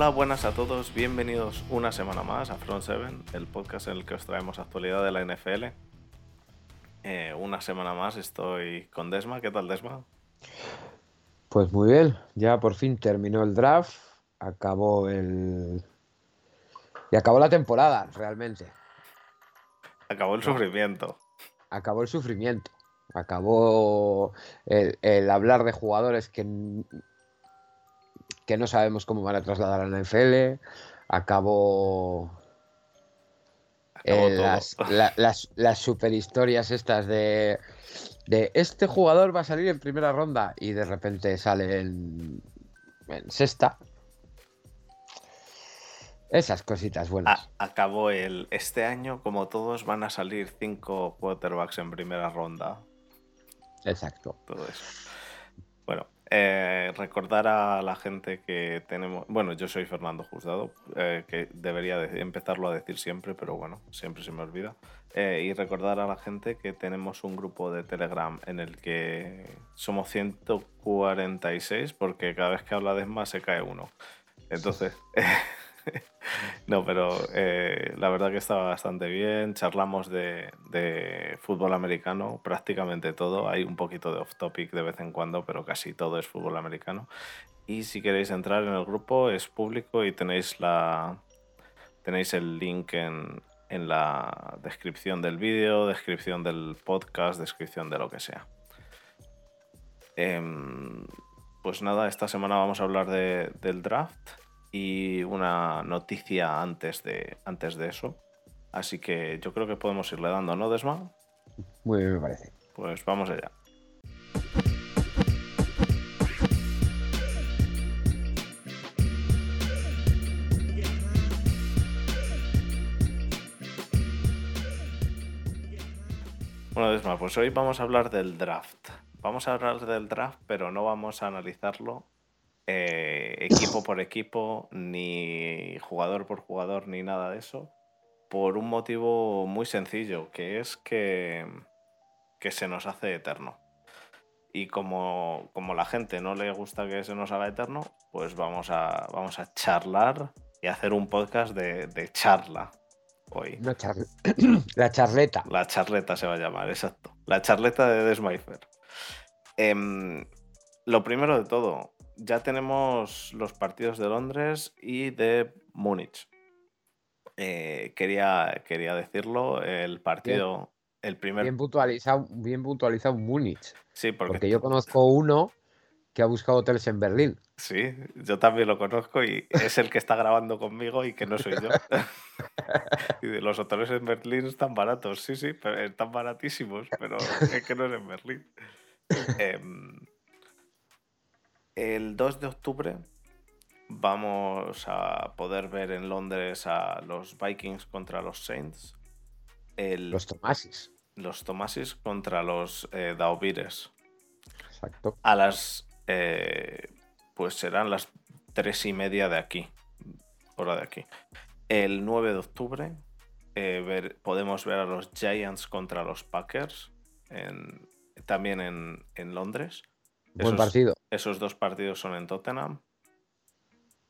Hola, buenas a todos, bienvenidos una semana más a Front 7, el podcast en el que os traemos actualidad de la NFL. Eh, una semana más estoy con Desma, ¿qué tal Desma? Pues muy bien, ya por fin terminó el draft, acabó el... Y acabó la temporada, realmente. Acabó el sufrimiento. Acabó el sufrimiento. Acabó el, hablar de jugadores que, que no sabemos cómo van a trasladar a la NFL. Acabó las, las, super historias estas de, de este jugador va a salir en primera ronda y de repente sale en, sexta. Esas cositas buenas. acabó el. Este año, como todos, van a salir cinco quarterbacks en primera ronda. Exacto. Todo eso. Eh, recordar a la gente que tenemos. Bueno, yo soy Fernando Juzgado, eh, que debería empezarlo a decir siempre, pero bueno, siempre se me olvida. Eh, y recordar a la gente que tenemos un grupo de Telegram en el que somos 146, porque cada vez que habla de más se cae uno. Entonces. no, pero eh, la verdad que estaba bastante bien. Charlamos de, fútbol americano, prácticamente todo. Hay un poquito de off topic de vez en cuando, pero casi todo es fútbol americano. Y si queréis entrar en el grupo, es público y tenéis la tenéis el link en, la descripción del vídeo, descripción del podcast, descripción de lo que sea. Em, pues nada, esta semana vamos a hablar del draft y una noticia antes de, antes de eso. Así que yo creo que podemos irle dando, ¿no, Desma? Muy bien, me parece. Pues vamos allá. Bueno, Desma, pues hoy vamos a hablar del draft. Vamos a hablar del draft, pero no vamos a analizarlo eh, equipo por equipo, ni jugador por jugador, ni nada de eso, por un motivo muy sencillo, que es que, que se nos hace eterno. Y como, como la gente no le gusta que se nos haga eterno, pues vamos a, vamos a charlar y hacer un podcast de, charla hoy. la charleta. La charleta se va a llamar, exacto. La charleta de Desmaifer. Em, lo primero de todo, ya tenemos los partidos de Londres y de Múnich. Eh, quería, quería decirlo, el partido, el primer... Bien puntualizado, bien puntualizado Múnich. Sí, porque... yo conozco uno que ha buscado hoteles en Berlín. Sí, yo también lo conozco y es el que está grabando conmigo y que no soy yo. y los hoteles en Berlín están baratos, sí, sí, pero están baratísimos, pero es que no es en Berlín. el 2 de octubre vamos a poder ver en Londres a los Vikings contra los Saints. los Tomasis. Los Tomasis contra los eh, Daubires. Exacto. A las. Eh, pues serán las tres y media de aquí. Hora de aquí. El 9 de octubre eh, podemos ver a los Giants contra los Packers. también en Londres. Buen partido. Esos dos partidos son en Tottenham.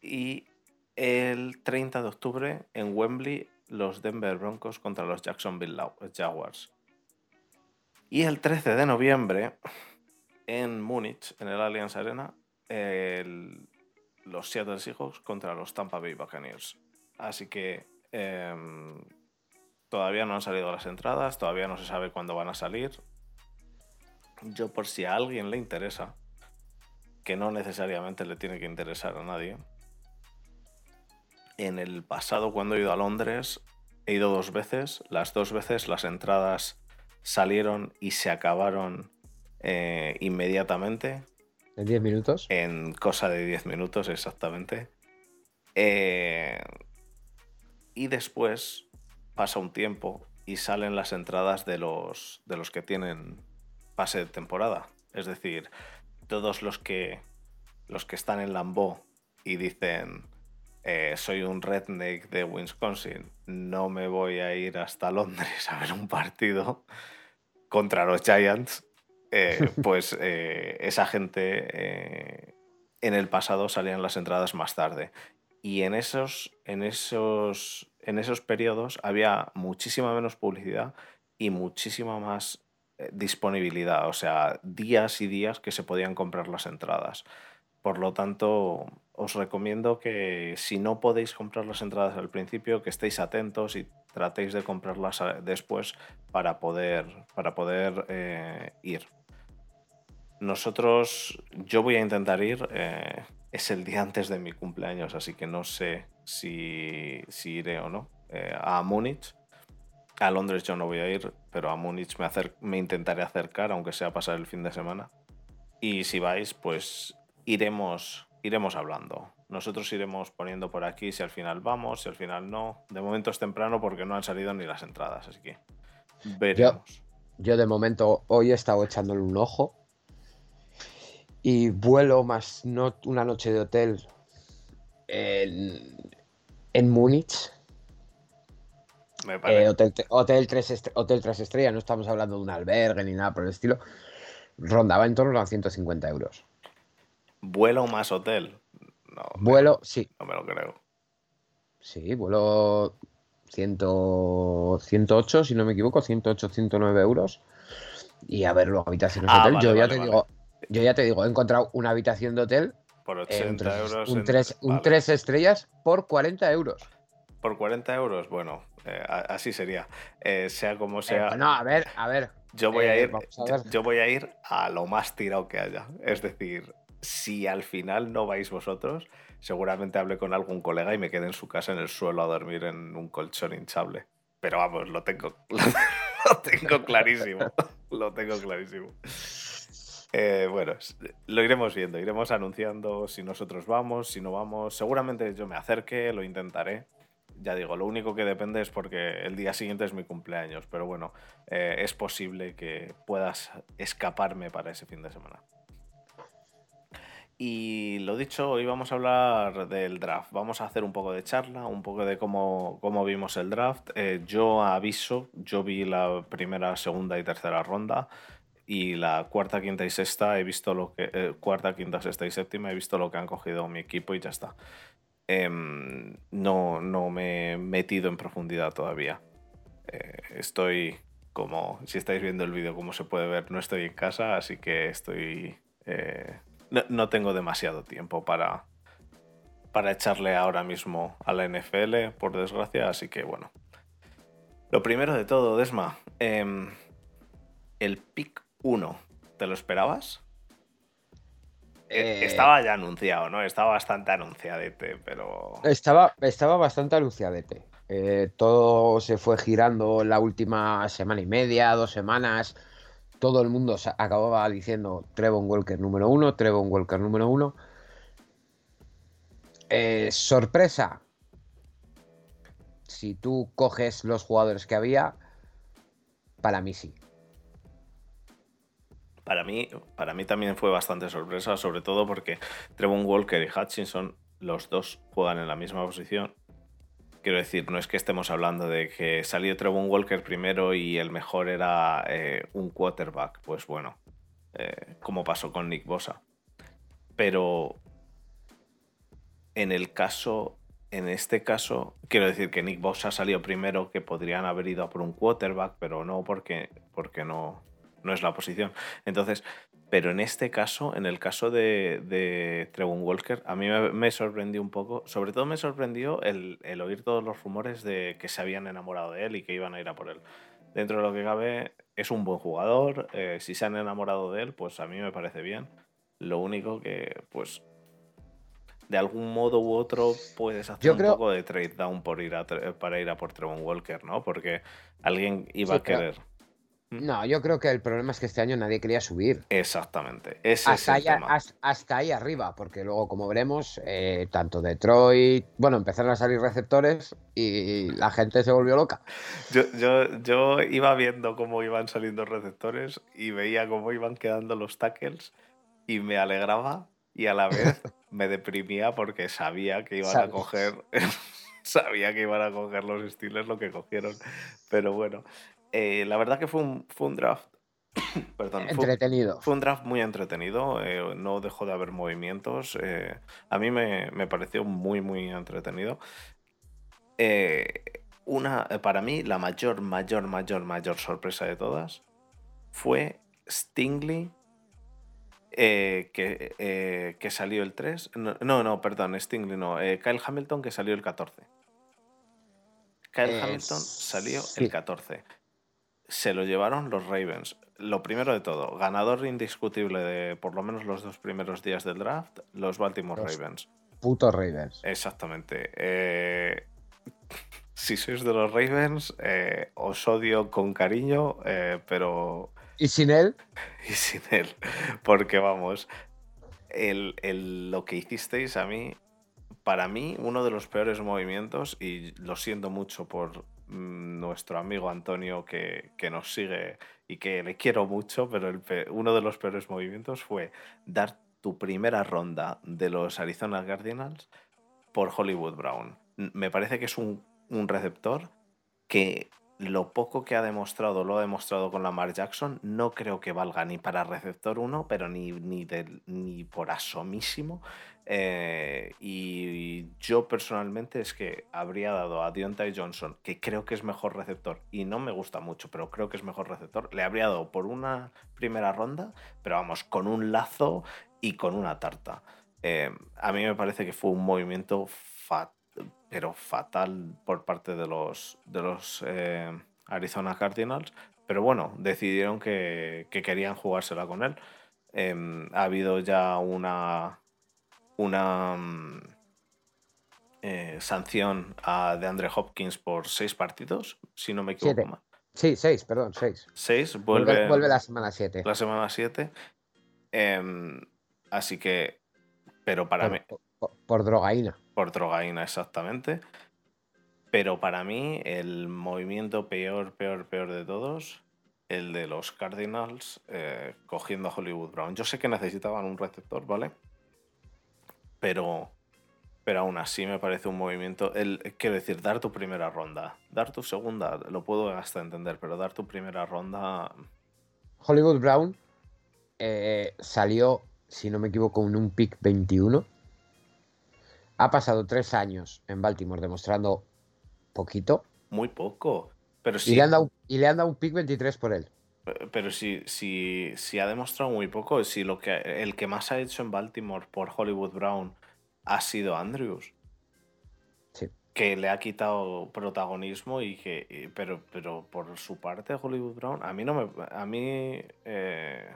Y el 30 de octubre en Wembley, los Denver Broncos contra los Jacksonville Jaguars. Y el 13 de noviembre en Múnich, en el Allianz Arena, los Seattle Seahawks contra los Tampa Bay Buccaneers. Así que em, todavía no han salido las entradas, todavía no se sabe cuándo van a salir yo por si a alguien le interesa, que no necesariamente le tiene que interesar a nadie, en el pasado cuando he ido a Londres, he ido dos veces, las dos veces las entradas salieron y se acabaron eh, inmediatamente. ¿En 10 minutos? En cosa de 10 minutos, exactamente. Eh, y después pasa un tiempo y salen las entradas de los, de los que tienen pase de temporada. Es decir, todos los que, los que están en Lambeau y dicen eh, soy un redneck de Wisconsin, no me voy a ir hasta Londres a ver un partido contra los Giants, eh, pues eh, esa gente en el pasado salían las entradas más tarde. Y en esos, en esos, en esos periodos había muchísima menos publicidad y muchísima más disponibilidad, o sea, días y días que se podían comprar las entradas. Por lo tanto, os recomiendo que si no podéis comprar las entradas al principio, que estéis atentos y tratéis de comprarlas después para poder, para poder eh, ir. Nosotros, yo voy a intentar ir, eh, es el día antes de mi cumpleaños, así que no sé si, si iré o no. Eh, a Múnich, a Londres yo no voy a ir, pero a Múnich me, intentaré acercar, aunque sea pasar el fin de semana. Y si vais, pues iremos, iremos hablando. Nosotros iremos poniendo por aquí si al final vamos, si al final no. De momento es temprano porque no han salido ni las entradas, así que veremos. Yo, de momento hoy he estado echándole un ojo y vuelo más no, una noche de hotel en, en Múnich. Eh, hotel, hotel, tres hotel estrellas, no estamos hablando de un albergue ni nada por el estilo. Rondaba en torno a 150 euros. ¿Vuelo más hotel? No. Vuelo, sí. No me lo creo. Sí, vuelo 108, si no me equivoco, 108, 109 euros. Y a ver, luego habitaciones de ah, hotel. yo ya te digo, yo ya te digo, he encontrado una habitación de hotel. Por 80 euros. Un 3 un tres estrellas por 40 euros. Por 40 euros, bueno, eh, así sería. Eh, sea como eh, sea. no, a ver, a ver. Yo voy a ir. yo voy a ir a lo más tirado que haya. Es decir, si al final no vais vosotros, seguramente hable con algún colega y me quede en su casa en el suelo a dormir en un colchón hinchable. Pero vamos, lo tengo, lo tengo clarísimo. lo tengo clarísimo. Eh, bueno, lo iremos viendo, iremos anunciando si nosotros vamos, si no vamos. Seguramente yo me acerque, lo intentaré. Ya digo, lo único que depende es porque el día siguiente es mi cumpleaños, pero bueno, eh, es posible que puedas escaparme para ese fin de semana. Y lo dicho, hoy vamos a hablar del draft. Vamos a hacer un poco de charla, un poco de cómo, cómo vimos el draft. Eh, yo aviso, yo vi la primera, segunda y tercera ronda. Y la cuarta, quinta y sexta he visto lo que. Eh, cuarta, quinta, sexta y séptima he visto lo que han cogido mi equipo y ya está. Em, no, no me he metido en profundidad todavía. Eh, estoy como. Si estáis viendo el vídeo, como se puede ver, no estoy en casa, así que estoy no, tengo demasiado tiempo para, para echarle ahora mismo a la NFL, por desgracia, así que bueno. Lo primero de todo, Desma, em, el pick 1, ¿te lo esperabas? Eh, estaba ya anunciado, ¿no? Estaba bastante anunciadete, pero... Estaba, estaba bastante anunciadete. Eh, todo se fue girando la última semana y media, dos semanas todo el mundo acababa diciendo Trevon Walker número uno, Trevon Walker número uno. Eh, sorpresa. Si tú coges los jugadores que había, para mí sí. Para mí, para mí también fue bastante sorpresa, sobre todo porque Trevon Walker y Hutchinson, los dos juegan en la misma posición Quiero decir, no es que estemos hablando de que salió Trevon Walker primero y el mejor era eh, un quarterback. Pues bueno, eh, como pasó con Nick Bosa. Pero en el caso, en este caso, quiero decir que Nick Bosa salió primero, que podrían haber ido a por un quarterback, pero no porque, porque no, no es la posición. Entonces, pero en este caso, en el caso de, de Trevon Walker, a mí me, sorprendió un poco. Sobre todo me sorprendió el, oír todos los rumores de que se habían enamorado de él y que iban a ir a por él. Dentro de lo que cabe, es un buen jugador. Eh, si se han enamorado de él, pues a mí me parece bien. Lo único que, pues, de algún modo u otro puedes hacer un poco de trade down por ir a, para ir a por Trevon Walker, ¿no? Porque alguien iba a querer. No, yo creo que el problema es que este año nadie quería subir. Exactamente. hasta, ahí, arriba, porque luego, como veremos, eh, tanto Detroit, bueno, empezaron a salir receptores y la gente se volvió loca. Yo, yo, yo iba viendo cómo iban saliendo receptores y veía cómo iban quedando los tackles y me alegraba y a la vez me deprimía porque sabía que iban a coger. sabía que iban a coger los Steelers lo que cogieron. Pero bueno, eh, la verdad que fue un, fue un draft Perdón, Entretenido. Fue un draft muy entretenido, eh, no dejó de haber movimientos. eh, a mí me, me pareció muy, muy entretenido. Una, para mí, la mayor, mayor, mayor, mayor sorpresa de todas fue Stingley, que, que salió el 3. No, no, no, perdón, Stingley no. Kyle Hamilton, que salió el 14. Kyle Hamilton salió sí. el 14 se lo llevaron los Ravens. Lo primero de todo, ganador indiscutible de por lo menos los dos primeros días del draft, los Baltimore Los- Ravens. Putos Ravens. Exactamente. Eh, si sois de los Ravens, eh, os odio con cariño, eh, pero Y sin él, y sin él. Porque vamos, el, el- lo que hicisteis a mí, para mí, uno de los peores movimientos, y lo siento mucho por nuestro amigo Antonio que, que nos sigue y que le quiero mucho, pero uno de los peores movimientos fue dar tu primera ronda de los Arizona Cardinals por Hollywood Brown. Me parece que es un, un receptor que lo poco que ha demostrado, lo ha demostrado con Lamar Jackson, no creo que valga ni para receptor 1, pero ni, ni, ni por asomísimo. Eh, y yo personalmente es que habría dado a Deontay Johnson, que creo que es mejor receptor, y no me gusta mucho, pero creo que es mejor receptor, le habría dado por una primera ronda, pero vamos, con un lazo y con una tarta. Eh, a mí me parece que fue un movimiento pero fatal por parte de los, de los eh, Arizona Cardinals. Pero bueno, decidieron que, que querían jugársela con él. Em, ha habido ya una, una mm, eh, sanción a DeAndre Hopkins por seis partidos, si no me equivoco Siete. sí, seis, perdón, seis. Seis, Vuelve, vuelve, vuelve la semana 7. la semana 7. así que, pero para mí, Por, por- por drogaína. por drogaína exactamente. Pero para mí el movimiento peor, peor, peor de todos, el de los Cardinals eh, cogiendo a Hollywood Brown. Yo sé que necesitaban un receptor, ¿vale? Pero, pero aún así me parece un movimiento, el, quiero decir, dar tu primera ronda, dar tu segunda, lo puedo hasta entender, pero dar tu primera ronda, Hollywood Brown eh, salió, si no me equivoco, en un pick 21. Ha pasado tres años en Baltimore demostrando poquito. muy poco. Pero sí, Y, le han dado, y le han dado un pick 23 por él. Pero si, si, si ha demostrado muy poco, si lo que el que más ha hecho en Baltimore por Hollywood Brown ha sido Andrews, Sí. que le ha quitado protagonismo y que y- pero pero por su parte Hollywood Brown a mí no me a mí eh,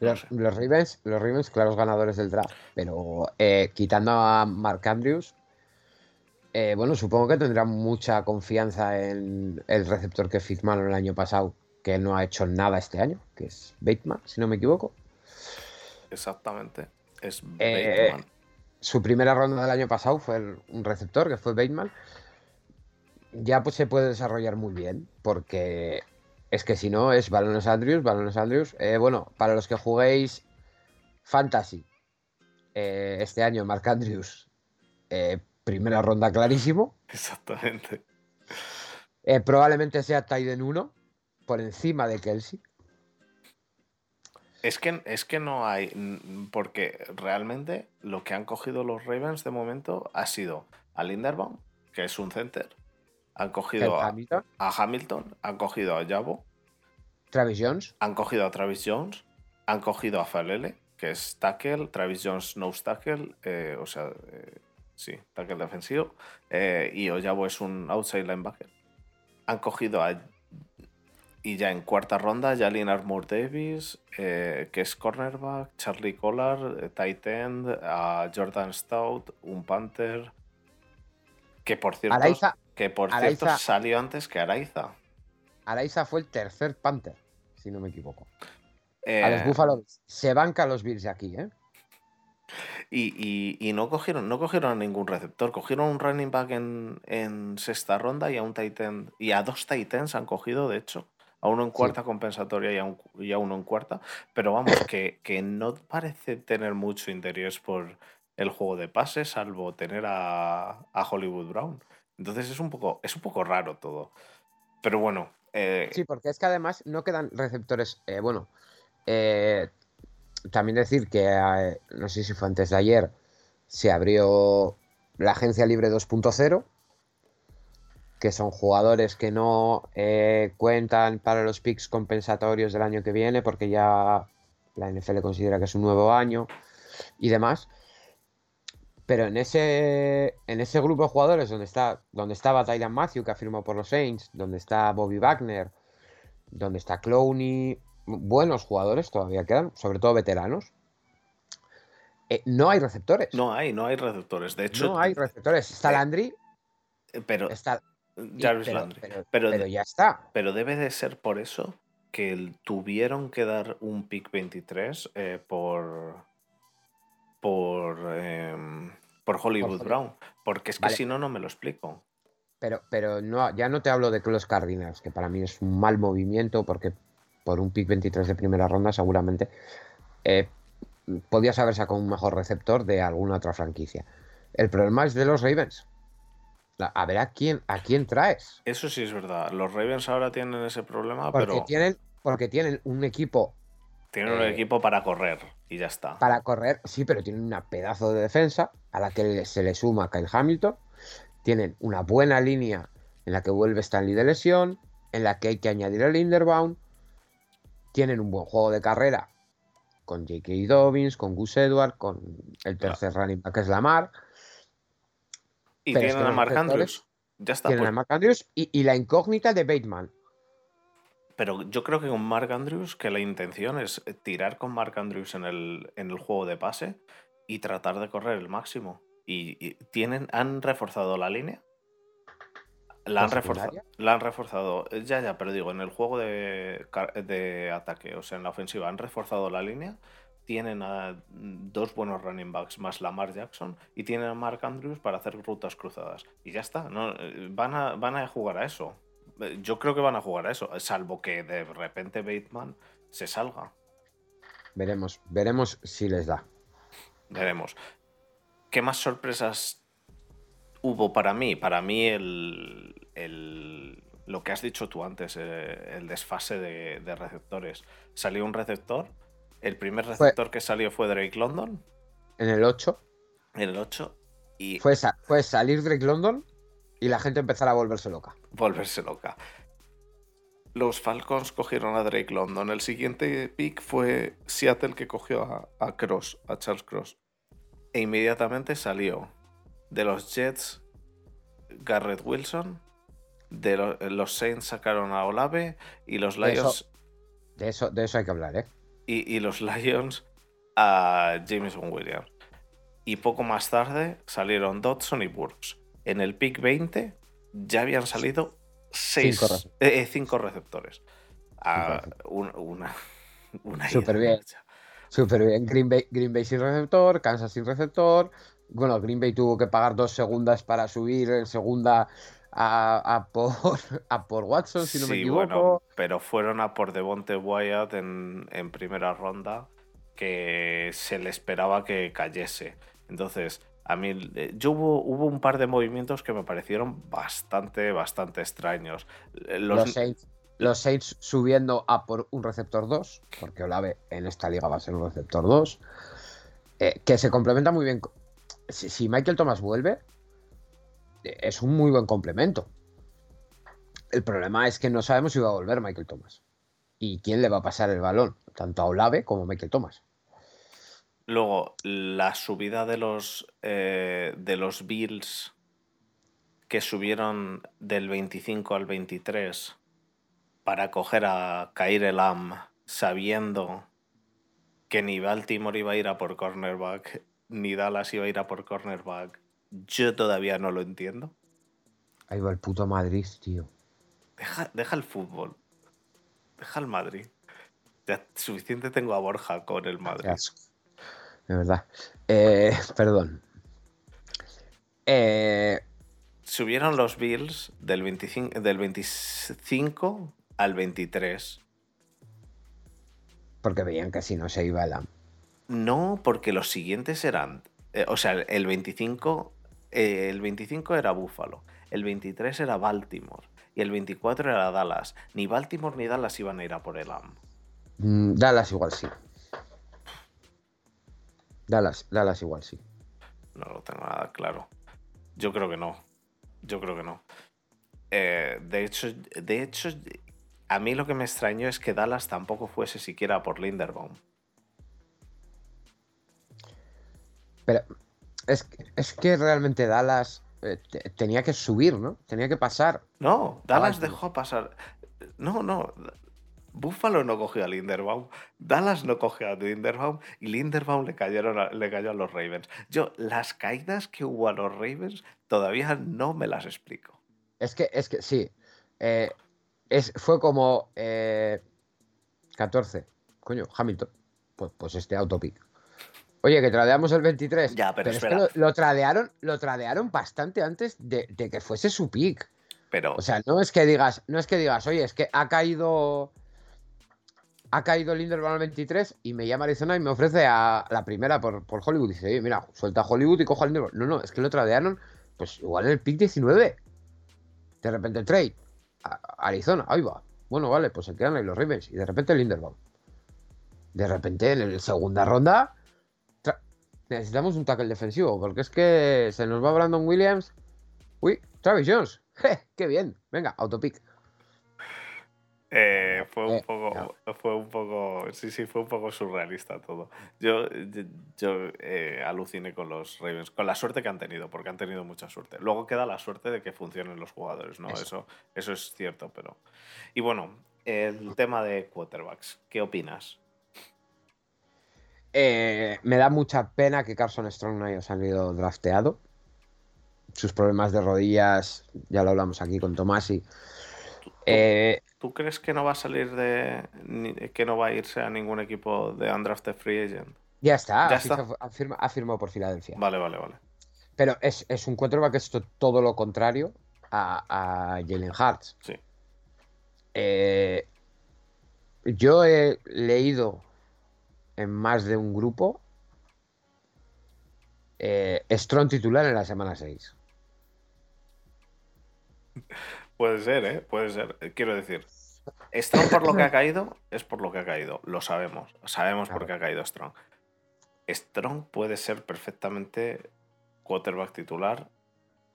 no Los, sé. los Ravens, los Ravens, claros ganadores del draft. Pero eh, quitando a Mark Andrews, eh, bueno, supongo que tendrán mucha confianza en el receptor que firmaron el año pasado, que no ha hecho nada este año, que es Bateman, si no me equivoco. exactamente es Eh, Bateman. Su primera ronda del año pasado fue el- un receptor, que fue Bateman. Ya pues se puede desarrollar muy bien, porque es que si no es balones Andrews, balones Andrews. Eh, bueno, para los que juguéis Fantasy, eh, este año Mark Andrews, eh, primera ronda clarísimo. exactamente probablemente sea Tyden 1, por encima de Kelsey. Es que, es que no hay, porque realmente lo que han cogido los Ravens de momento ha sido a Linderbaum, que es un center, han cogido a, Hamilton, a Hamilton, han cogido a Jabo, Travis Jones, han cogido a Travis Jones, han cogido a Falele, que es tackle, Travis Jones nose tackle, eh, o sea, eh, sí, tackle defensivo, eh, y Ojabo es un outside linebacker. Han cogido a, y ya en cuarta ronda, Jalin Armour Davis, eh, que es cornerback, Charlie Collar, eh, tight end, a Jordan Stout, un Panther, que por cierto, Araiza, que por Araiza- cierto salió antes que Araiza. Araiza fue el tercer Panther, si no me equivoco. A los Eh, Buffalo. Se banca los Bills de aquí, ¿eh? Y, y- y no cogieron, no cogieron a ningún receptor, cogieron un running back en, en sexta ronda y a un tight end, y a dos tight ends han cogido, de hecho, a uno en cuarta compensatoria y a, un- y a uno en cuarta, pero vamos, que, que no parece tener mucho interés por el juego de pases, salvo tener a, a Hollywood Brown. Entonces es un poco, es un poco raro todo. Pero bueno, Eh, Sí, porque es que además no quedan receptores. eh, bueno, eh, también decir que no sé si fue antes de ayer, se abrió la agencia libre 2.0, que son jugadores que no eh, cuentan para los picks compensatorios del año que viene, porque ya la NFL considera que es un nuevo año y demás. Pero en ese, en ese grupo de jugadores donde está, donde estaba Tylan Matthew, que ha firmado por los Saints, donde está Bobby Wagner, donde está Clowney, buenos jugadores todavía quedan, sobre todo veteranos. eh, no hay receptores. no hay, no hay receptores. De hecho, No hay receptores. Está eh, Landry, pero está. Jarvis pero, Landry. pero- Pero, pero ya está. pero debe de ser por eso que tuvieron que dar un pick 23 eh, por por em, por Hollywood. Brown, porque es que Vale. si no no me lo explico. Pero, pero no, ya no te hablo de los Cardinals, que para mí es un mal movimiento, porque por un pick 23 de primera ronda seguramente eh, podías haber sacado un mejor receptor de alguna otra franquicia. El problema es de los Ravens. A ver a quién, a quién traes. Eso sí es verdad. Los Ravens ahora tienen ese problema, Porque pero tienen, porque tienen un equipo tienen un eh, equipo para correr y ya está. para correr, sí, pero tienen una pedazo de defensa a la que se le suma Kyle Hamilton. Tienen una buena línea en la que vuelve Stanley de lesión, en la que hay que añadir el Linderbaum. Tienen un buen juego de carrera con J.K. Dobbins, con Gus Edward, con el tercer running back que es Lamar. Y pero tienen a Mark Andrews. Ya está. Tienen pues- a Mark Andrews y, y la incógnita de Bateman. Pero yo creo que con Mark Andrews, que la intención es tirar con Mark Andrews en el, en el juego de pase y tratar de correr el máximo. Y, y tienen, han reforzado la línea. La ¿La han, reforzado, la han reforzado. eh, Ya, ya, pero digo, en el juego de, de ataque, o sea, en la ofensiva, han reforzado la línea. Tienen a dos buenos running backs más Lamar Jackson y tienen a Mark Andrews para hacer rutas cruzadas. Y ya está, ¿no? Eh, van, a, van a jugar a eso. Eh, Yo creo que van a jugar a eso, salvo que de repente Bateman se salga. Veremos, veremos si les da. Veremos. ¿Qué más sorpresas hubo para mí? Para mí el, el- lo que has dicho tú antes, eh, el desfase de, de receptores. Salió un receptor, el primer receptor que salió fue Drake London, En el 8 en el 8, y fue, fue salir Drake London y la gente empezar a volverse loca. volverse loca. Los Falcons cogieron a Drake London. El siguiente pick fue Seattle que cogió a, a Cross, a Charles Cross. E inmediatamente salió de los Jets Garrett Wilson. De lo- los Saints sacaron a Olave y los De eso- Lions De eso, de eso hay que hablar, ¿eh? Y, y los Lions a Jameson Williams. Y poco más tarde salieron Dodson y Burks. En el pick 20 ya habían salido seis, Cinco rece- eh, cinco receptores. Ah, un- una, Súper bien. Súper bien. Green Bay, Green Bay sin receptor, Kansas sin receptor. Bueno, Green Bay tuvo que pagar dos segundas para subir en segunda a, a por, a por Watson, si no me Sí, equivoco. bueno, pero fueron a por Devonte Wyatt en, en primera ronda que se le esperaba que cayese. Entonces, a mí, eh, yo hubo, hubo un par de movimientos que me parecieron bastante, bastante extraños. Eh, Los, Los, Saints, los Saints subiendo a por un receptor 2, porque Olave en esta liga va a ser un receptor 2, eh, que se complementa muy bien. Si, si Michael Thomas vuelve, es un muy buen complemento. El problema es que no sabemos si va a volver Michael Thomas. ¿Y quién le va a pasar el balón? Tanto a Olave como a Michael Thomas. Luego, la subida de los, eh, de los Bills que subieron del 25 al 23 para coger a Kair Elam sabiendo que ni Baltimore iba a ir a por cornerback, ni Dallas iba a ir a por cornerback. Yo todavía no lo entiendo. Ahí va el puto Madrid, tío. Deja, deja el fútbol. Deja el Madrid. Ya suficiente tengo a Borja con el Madrid. De verdad. Eh, perdón. Eh, Subieron los Bills del 25, del 25 al 23. porque veían que si no se iba la. No, porque los siguientes eran. eh, o sea, el 25. Eh, el 25 era Buffalo. El 23 era Baltimore. y el 24 era Dallas. Ni Baltimore ni Dallas iban a ir a por el AM. Mm, Dallas igual sí. Dallas, Dallas igual sí. No lo tengo nada claro. Yo creo que no. Yo creo que no. Eh, de hecho, de hecho, a mí lo que me extrañó es que Dallas tampoco fuese siquiera por Linderbaum. Pero es, que- es que realmente Dallas eh, te- tenía que subir, ¿no? Tenía que pasar. No, Dallas dejó pasar. No, no. Buffalo no cogió a Linderbaum, Dallas no cogió a Linderbaum y Linderbaum le, cayeron a- le cayó a los Ravens. Yo, las caídas que hubo a los Ravens todavía no me las explico. Es que, es que sí. Eh, es, fue como eh, 14. Coño, Hamilton. Pues, pues este autopic. Oye, que tradeamos el 23. Ya, pero es que espera. lo, lo tradearon, lo tradearon bastante antes de, de que fuese su pick. Pero O sea, no es que digas, no es que digas, oye, es que ha caído. Ha caído Linderbaum al 23 y me llama Arizona y me ofrece a la primera por, por Hollywood. Dice, oye, mira, suelta a Hollywood y cojo a Linderbaum. No, no, es que lo tradearon, pues igual en el pick 19. De repente trade. a- a Arizona, ahí va. Bueno, vale, pues se quedan ahí los Ravens. Y de repente Linderbaum. De repente en la segunda ronda necesitamos un tackle defensivo porque es que se nos va Brandon Williams. Uy, Travis Jones. Je, ¡Qué bien! Venga, autopic. eh, fue un Eh, poco, fue un poco, sí, sí, fue un poco surrealista todo. Yo, yo, yo, eh, aluciné con los Ravens, con la suerte que han tenido, porque han tenido mucha suerte. Luego queda la suerte de que funcionen los jugadores, ¿no? Eso. Eso, eso es cierto, pero. Y bueno, el tema de quarterbacks, ¿qué opinas? Eh, me da mucha pena que Carson Strong no haya salido drafteado. Sus problemas de rodillas, ya lo hablamos aquí con Tomasi. Eh, ¿Tú crees que no va a salir de. que no va a irse a ningún equipo de undrafted free agent? ya está, Ya ha está. ficha- ha firma- ha firmado por Filadelfia. Vale, vale, vale. Pero es, es un quarterback que es to- todo lo contrario a, a Jalen Hurts. Sí. Eh, yo he leído en más de un grupo eh, Strong titular en la semana 6. Puede ser, ¿eh? Puede ser. Quiero decir, Strong por lo que ha caído es por lo que ha caído. Lo sabemos. Sabemos por qué ha caído Strong. Strong puede ser perfectamente quarterback titular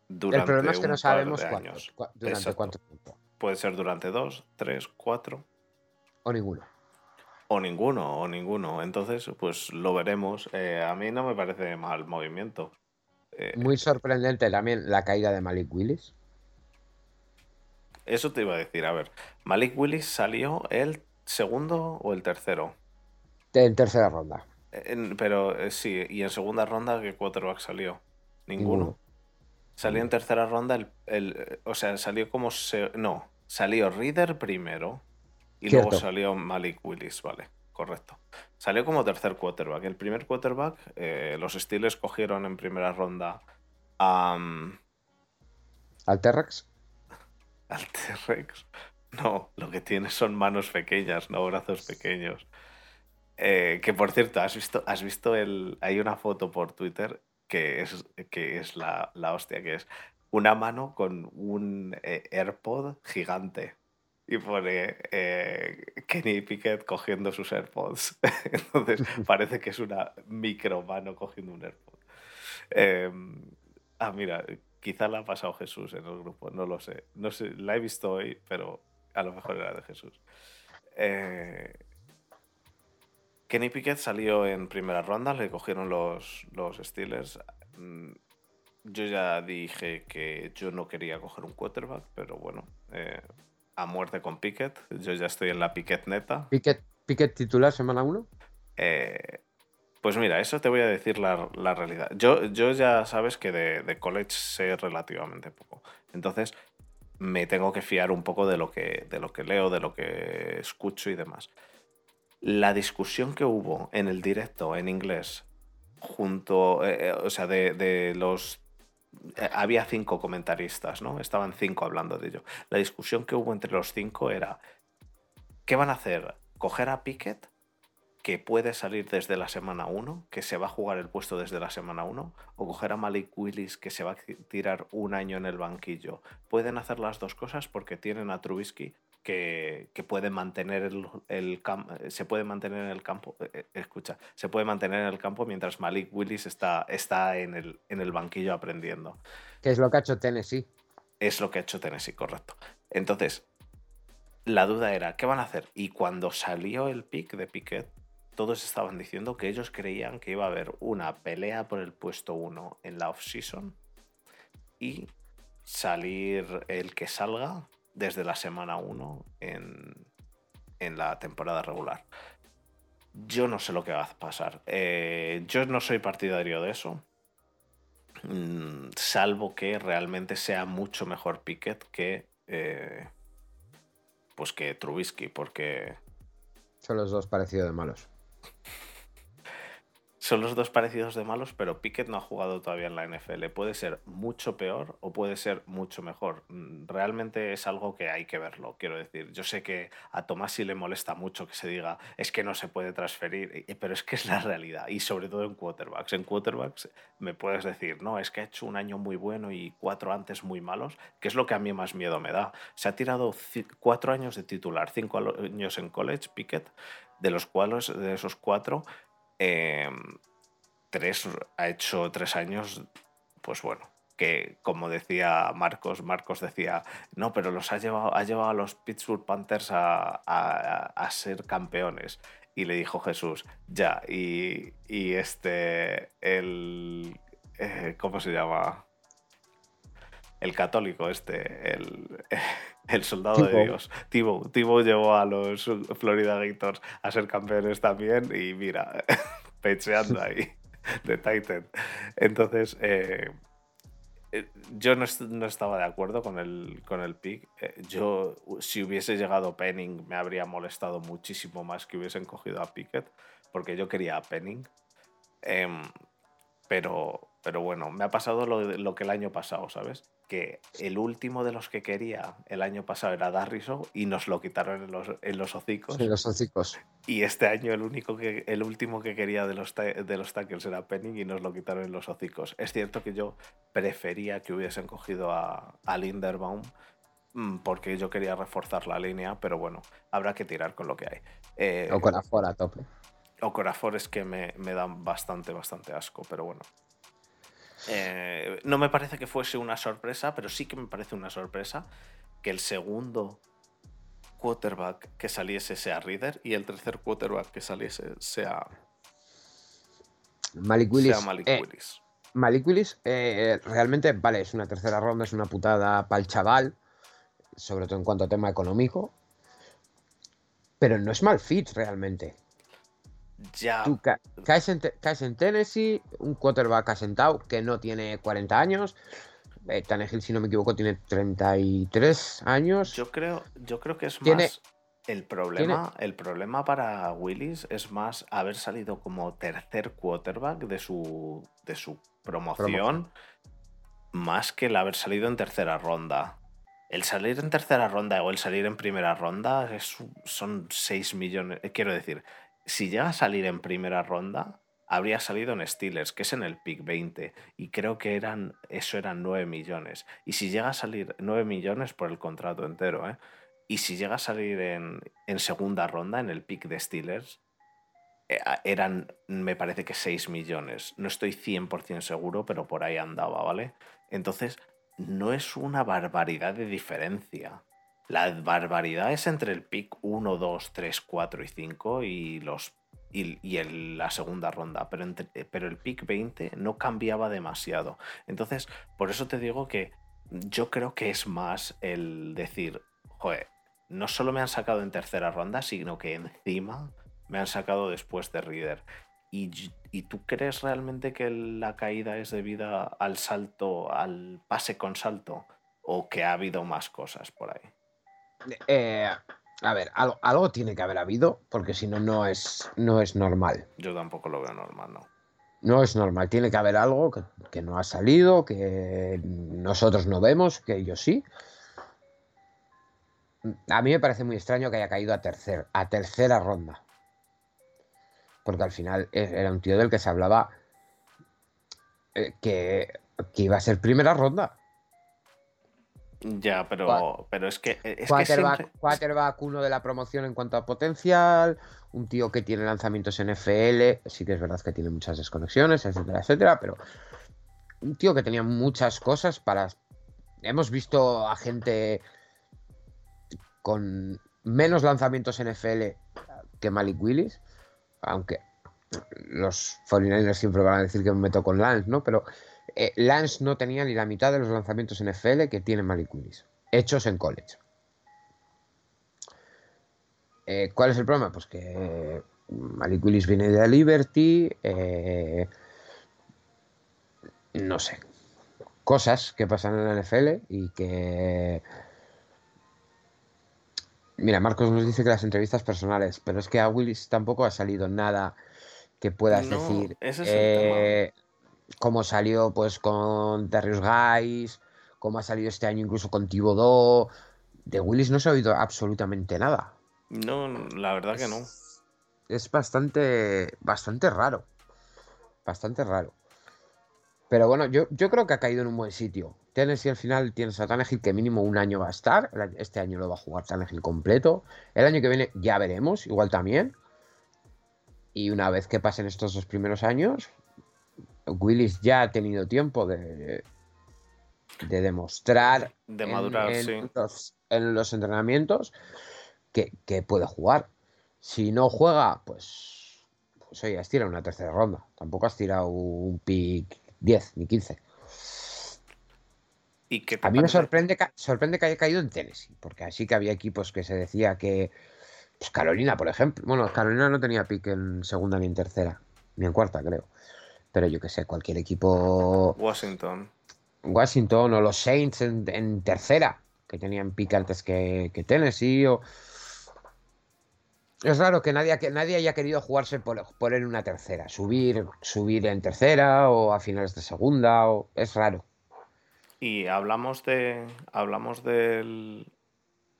durante El problema es que no sabemos durante Exacto. cuánto tiempo. Puede ser durante dos, tres, cuatro O ninguno. O ninguno, o ninguno. Entonces, pues lo veremos. Eh, a mí no me parece mal movimiento. Eh, Muy sorprendente también la caída de Malik Willis. Eso te iba a decir. A ver, Malik Willis salió el segundo o el tercero. En tercera ronda. En- pero eh, sí, y en segunda ronda, ¿qué quarterback salió? Ninguno. Ninguno. Salió en tercera ronda, el, el- eh, o sea, salió como se, no, salió Reader primero y luego salió Malik Willis, vale, correcto. Salió como tercer quarterback. El primer quarterback, eh, los Steelers cogieron en primera ronda a, mm, Al T-Rex. al T-Rex. No, lo que tiene son manos pequeñas, no brazos pequeños. Eh, que por cierto, ¿has visto, has visto el. Hay una foto por Twitter que es, que es la, la hostia, que es una mano con un eh, AirPod gigante. Y pone eh, Kenny Pickett cogiendo sus AirPods. Entonces parece que es una micro mano cogiendo un AirPod. Eh, ah, mira, quizá la ha pasado Jesús en el grupo, no lo sé. No sé, la he visto hoy, pero a lo mejor era de Jesús. Eh, Kenny Pickett salió en primera ronda, le cogieron los, los Steelers. Mm, Yo ya dije que yo no quería coger un quarterback, pero bueno, eh, a muerte con Pickett. Yo ya estoy en la Pickett neta. Pickett, Pickett titular semana 1. Eh, pues mira, eso te voy a decir la, la realidad. Yo, yo ya sabes que de, de college sé relativamente poco. Entonces me tengo que fiar un poco de lo que, de lo que leo, de lo que escucho y demás. La discusión que hubo en el directo en inglés, junto, eh, eh, o sea, de, de los... eh, había cinco comentaristas, ¿no? Estaban cinco hablando de ello. La discusión que hubo entre los cinco era, ¿qué van a hacer? ¿Coger a Pickett que puede salir desde la semana 1, que se va a jugar el puesto desde la semana 1, o coger a Malik Willis, que se va a tirar un año en el banquillo. Pueden hacer las dos cosas porque tienen a Trubisky, que, puede mantener el, el se puede mantener en el campo, eh, eh, escucha, se puede mantener en el campo mientras Malik Willis está, está en, el, en el banquillo aprendiendo. Que es lo que ha hecho Tennessee. Es lo que ha hecho Tennessee, correcto. Entonces, la duda era, ¿qué van a hacer? Y cuando salió el pick de Piquet, todos estaban diciendo que ellos creían que iba a haber una pelea por el puesto 1 en la off-season y salir el que salga desde la semana 1 en, la temporada regular. Yo no sé lo que va a pasar. Eh, yo no soy partidario de eso. Mm, salvo que realmente sea mucho mejor Piquet que. Eh, pues que Trubisky, porque. Son los dos parecidos de malos. Son los dos parecidos de malos, pero Pickett no ha jugado todavía en la NFL. Puede ser mucho peor o puede ser mucho mejor. Mm, realmente es algo que hay que verlo, quiero decir. Yo sé que a Tomás sí le molesta mucho que se diga es que no se puede transferir, pero es que es la realidad. Y sobre todo en quarterbacks. En quarterbacks me puedes decir, no, es que ha hecho un año muy bueno y cuatro antes muy malos, que es lo que a mí más miedo me da. Se ha tirado cuatro años de titular, cinco años en college, Pickett, de los cuales, de esos cuatro, Em, tres, ha hecho tres años, pues bueno, que como decía Marcos, Marcos decía, no, pero los ha llevado, ha llevado a los Pittsburgh Panthers a, ser campeones. Y le dijo Jesús, ya, y, este, el, eh, ¿cómo se llama? El católico este, el, el soldado de Dios. Tibo, Tibo llevó a los Florida Gators a ser campeones también y mira, pecheando ahí de Titan. Entonces, eh, eh, yo no, estaba de acuerdo con el, con el pick. Eh, yo, si hubiese llegado Penning, me habría molestado muchísimo más que hubiesen cogido a Pickett, porque yo quería a Penning. Em, pero, pero bueno, me ha pasado lo, lo que el año pasado, ¿sabes? Que el último de los que quería el año pasado era Darriso y nos lo quitaron en los, en los hocicos. En los hocicos. Y este año el único que el último que quería de los, de los tackles era Penning y nos lo quitaron en los hocicos. Es cierto que yo prefería que hubiesen cogido a, a Linderbaum mm, porque yo quería reforzar la línea, pero bueno, habrá que tirar con lo que hay. Eh, o Corafor a tope. O Corafor es que me, me dan bastante, bastante asco, pero bueno. Eh, no me parece que fuese una sorpresa, pero sí que me parece una sorpresa que el segundo quarterback que saliese sea Reader y el tercer quarterback que saliese sea Malik Willis. Sea Malik eh, Willis. Malik Willis eh, realmente, vale, es una tercera ronda, es una putada para el chaval, sobre todo en cuanto a tema económico, pero no es mal fit realmente. Ya. Tú caes en, Tennessee, un quarterback asentado que no tiene 40 años. Eh, Tannehill, si no me equivoco, tiene 33 años. Yo creo, yo creo que es más. El problema, el problema para Willis es más haber salido como tercer quarterback de su, de su promoción, más que el haber salido en tercera ronda. El salir en tercera ronda o el salir en primera ronda es, son 6 millones. Eh, quiero decir, si llega a salir en primera ronda, habría salido en Steelers, que es en el pick 20, y creo que eran, eso eran 9 millones. Y si llega a salir 9 millones por el contrato entero, ¿eh? y si llega a salir en, segunda ronda, en el pick de Steelers, eh, eran, me parece que 6 millones. No estoy 100% seguro, pero por ahí andaba, ¿vale? Entonces, no es una barbaridad de diferencia. La barbaridad es entre el pick 1, 2, 3, 4 y 5 y, los, y, la segunda ronda, pero, eh, pero el pick 20 no cambiaba demasiado. Entonces, por eso te digo que yo creo que es más el decir, joder, no solo me han sacado en tercera ronda, sino que encima me han sacado después de Reader. ¿Y, ¿Y, tú crees realmente que la caída es debida al salto, al pase con salto? ¿O que ha habido más cosas por ahí? Eh, a ver, algo, tiene que haber habido, porque si no, no es, no es normal. Yo tampoco lo veo normal, no. No es normal, tiene que haber algo que, no ha salido, que nosotros no vemos, que ellos sí. A mí me parece muy extraño que haya caído a, tercer, a tercera ronda. porque al final e, era un tío del que se hablaba eh, que, que iba a ser primera ronda. Ya, pero, pero es que. Es quarterback, que siempre... quarterback uno de la promoción en cuanto a potencial, un tío que tiene lanzamientos en FL, sí que es verdad que tiene muchas desconexiones, etcétera, etcétera, pero un tío que tenía muchas cosas para. Hemos visto a gente con menos lanzamientos en FL que Malik Willis, aunque los 49ers siempre van a decir que me meto con Lance, ¿no? Pero eh, Lance no tenía ni la mitad de los lanzamientos en FL que tiene Malik Willis, hechos en college. Eh, ¿Cuál es el problema? Pues que Malik Willis viene de Liberty, eh, no sé, cosas que pasan en la NFL y que... Mira, Marcos nos dice que las entrevistas personales, pero es que a Willis tampoco ha salido nada que puedas No, decir. ese es el eh, cómo salió pues con Darius Guys, cómo ha salido este año incluso con Thibodeau. De Willis no se ha oído absolutamente nada. No, la verdad que no. Es bastante, bastante raro. Bastante raro. Pero bueno, yo, yo creo que ha caído en un buen sitio. Tennessee al final tienes a Tannehill que mínimo un año va a estar. Este año lo va a jugar Tannehill completo. El año que viene ya veremos, igual también. Y una vez que pasen estos dos primeros años, Willis ya ha tenido tiempo de, de demostrar De en- madurar, en, sí. los, en los entrenamientos que, que puede jugar. Si no juega, pues, pues oye, has tirado una tercera ronda. Tampoco has tirado un pick 10 ni 15. ¿Y qué A mí me sorprende, sorprende que haya caído en Tennessee, porque así que había equipos que se decía que. Pues Carolina, por ejemplo. Bueno, Carolina no tenía pick en segunda ni en tercera, ni en cuarta, creo. Pero yo que sé, cualquier equipo. Washington. Washington o los Saints en, en tercera, que tenían pick antes que, que Tennessee. O... Es raro que nadie, que nadie haya querido jugarse por, en una tercera, subir, subir en tercera o a finales de segunda. O... Es raro. Y hablamos de. Hablamos del.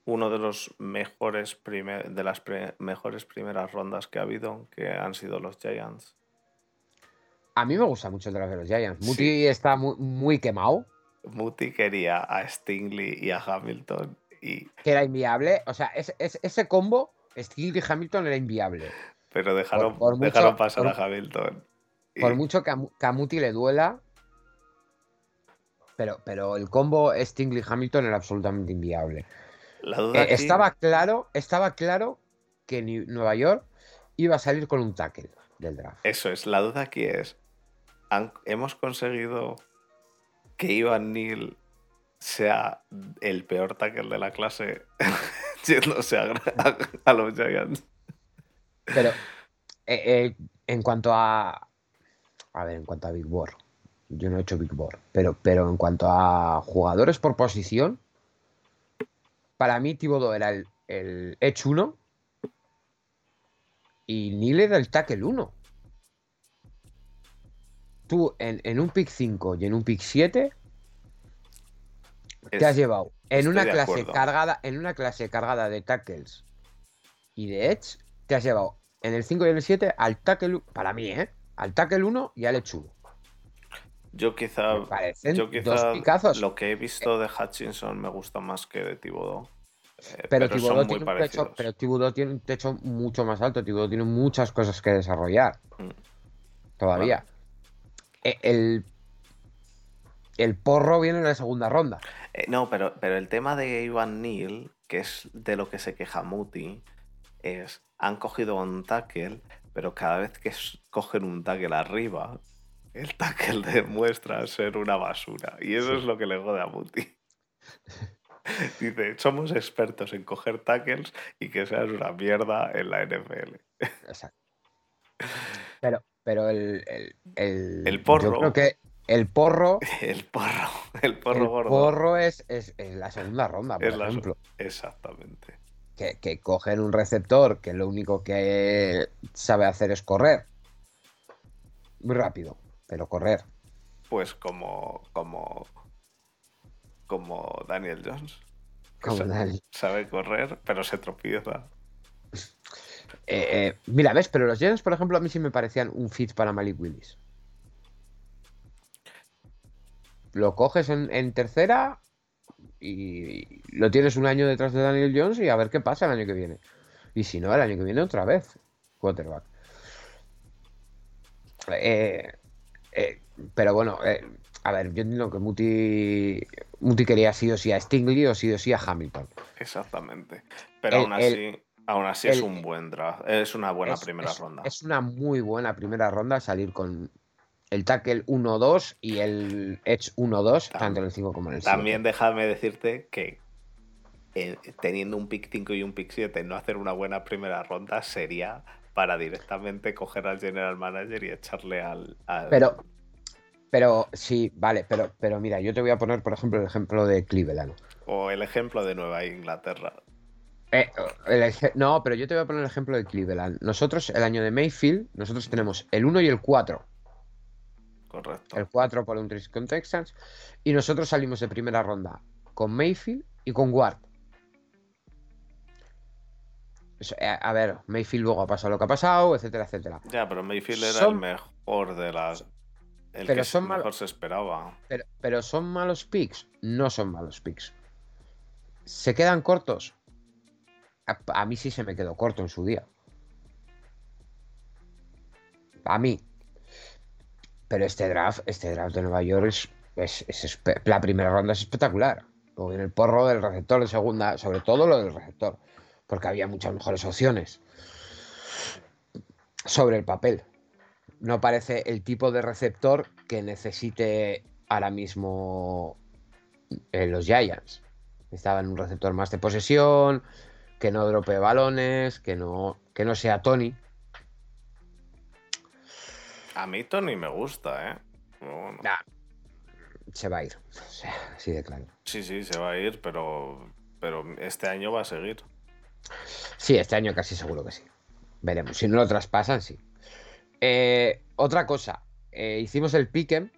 Uno de los mejores primer- de las pre- mejores primeras rondas que ha habido, que han sido los Giants. A mí me gusta mucho el draft de los Giants. Muti Sí. está muy, muy quemado, Muti quería a Stingley y a Hamilton. Y, que era inviable. O sea, ese, combo, Steel y Hamilton, era inviable. pero dejaron, por mucho- dejaron pasar por- a Hamilton. Y- Por mucho que a, que a Muti le duela. Pero, pero el combo Stingley Hamilton era absolutamente inviable. la duda Eh, aquí- estaba claro, estaba claro que Nueva York iba a salir con un tackle del draft. Eso es, la duda aquí es. Hemos conseguido que Ivan Neal sea el peor tackle de la clase yéndose a, a- los Giants. Pero eh, eh, en cuanto a. A ver, en cuanto a Big Board. Yo no he hecho Big Board. Pero, pero en cuanto a jugadores por posición. Para mí, Thibodeau era el, el Edge 1. Y Neil era el tackle 1. Tú en, en un pick 5 y en un pick 7 te has llevado en una clase acuerdo. cargada, en una clase cargada de tackles y de edge, te has llevado en el 5 y en el 7 al tackle, para mí, ¿eh? Al tackle 1 y al edge 1. Yo quizá, yo dos quizá picazos. lo que he visto de Hutchinson me gusta más que de Thibodeau. Eh, Pero, Thibodeau muy tiene un techo, pero tiene un techo mucho más alto. Thibodeau tiene muchas cosas que desarrollar. Mm. Todavía. El, el porro viene en la segunda ronda. Eh, no, pero, pero el tema de Ivan Neal, que es de lo que se queja Muti, es han cogido un tackle, pero cada vez que cogen un tackle arriba, el tackle demuestra ser una basura. Y eso es lo que le jode a Muti. Dice, somos expertos en coger tackles y que seas una mierda en la NFL. Exacto. Pero, pero el, el, el, El porro. Yo creo que el porro. El porro, el porro el gordo. porro es, es, es la segunda ronda, por Es la- ejemplo. Exactamente. Que, que cogen un receptor que lo único que sabe hacer es correr. Muy rápido, pero correr. Pues como, como, como Daniel Jones. Como Daniel. Sabe correr, pero se tropieza. Eh, mira, ves, pero los Giants, por ejemplo, a mí sí me parecían un fit para Malik Willis. Lo coges en, tercera y lo tienes un año detrás de Daniel Jones y a ver qué pasa el año que viene. Y si no, el año que viene otra vez, quarterback. Eh, eh, pero bueno, a ver, yo entiendo que Muti, Muti quería sí o sí a Stingley o sí o sí a Hamilton. Exactamente. Pero aún así, Aún así es un buen draft, es una buena primera ronda. Es una muy buena primera ronda salir con el tackle 1-2 y el edge 1-2, tanto en el 5 como en el 7. También déjame decirte que eh, teniendo un pick 5 y un pick 7, no hacer una buena primera ronda sería para directamente coger al general manager y echarle al... Pero, pero sí, vale, pero, pero mira, yo te voy a poner, por ejemplo, el ejemplo de Cleveland. O el ejemplo de Nueva Inglaterra. Eh, no, pero yo te voy a poner el ejemplo de Cleveland. Nosotros, el año de Mayfield, nosotros tenemos el 1 y el 4. Correcto. El 4 por un Trish con Texans. Y nosotros salimos de primera ronda con Mayfield y con Ward. Eh, a ver, Mayfield luego ha pasado lo que ha pasado, etcétera, etcétera. Ya, pero Mayfield era el mejor de las. El pero que son mejor se esperaba. Pero, pero son malos picks. No son malos picks. ¿Se quedan cortos? A, mí sí se me quedó corto en su día. A mí. Pero este draft, este draft de Nueva York es, la primera ronda es espectacular. Luego viene el porro del receptor de segunda, sobre todo lo del receptor, porque había muchas mejores opciones sobre el papel. No parece el tipo de receptor que necesite ahora mismo eh, los Giants. Estaba en un receptor más de posesión, que no drope balones, que no, que no sea Tony. A mí Tony me gusta, ¿eh? se va a ir, así de claro. Sí, sí, se va a ir, pero, pero este año va a seguir. Sí, este año casi seguro que sí. Veremos. Si no lo traspasan, sí. Eh, otra cosa, eh, hicimos el piquen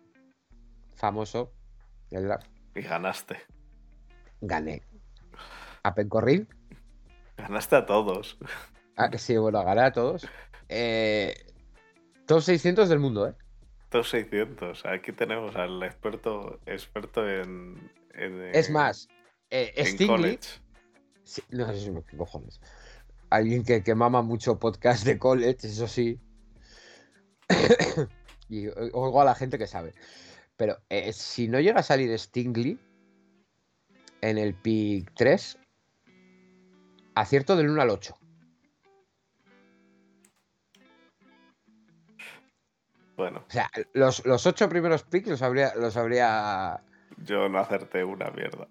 famoso Y ganaste. Gané. A Pencorril Ganaste a todos. Ah, sí, bueno, gané a todos. Eh, todos 600 del mundo, ¿eh? Todos 600. Aquí tenemos al experto experto en. es más, eh, Stingley. no sé si me cojones. Alguien que, que mama mucho podcast de college, eso sí. y oigo a la gente que sabe. Pero eh, si no llega a salir Stingley en el pick 3, Acierto del 1 al 8. Bueno. O sea, los, los ocho primeros picks los habría, los habría. Yo no acerté una mierda.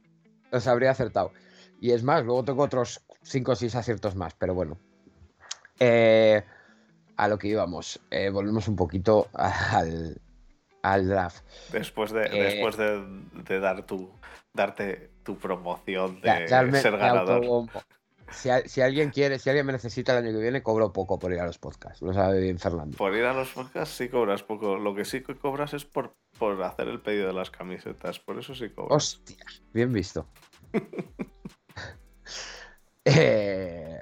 Los habría acertado. Y es más, luego tengo otros 5 o 6 aciertos más, pero bueno. Eh, a lo que íbamos. Eh, volvemos un poquito al, al draft. Después de, eh, después de, dar tu, darte tu promoción de ser ganador. Si, alguien quiere, si alguien me necesita el año que viene, cobro poco por ir a los podcasts. Lo sabe bien Fernando. Por ir a los podcasts sí cobras poco. Lo que sí que cobras es por, por hacer el pedido de las camisetas. Por eso sí cobras. Hostia, bien visto. Eh,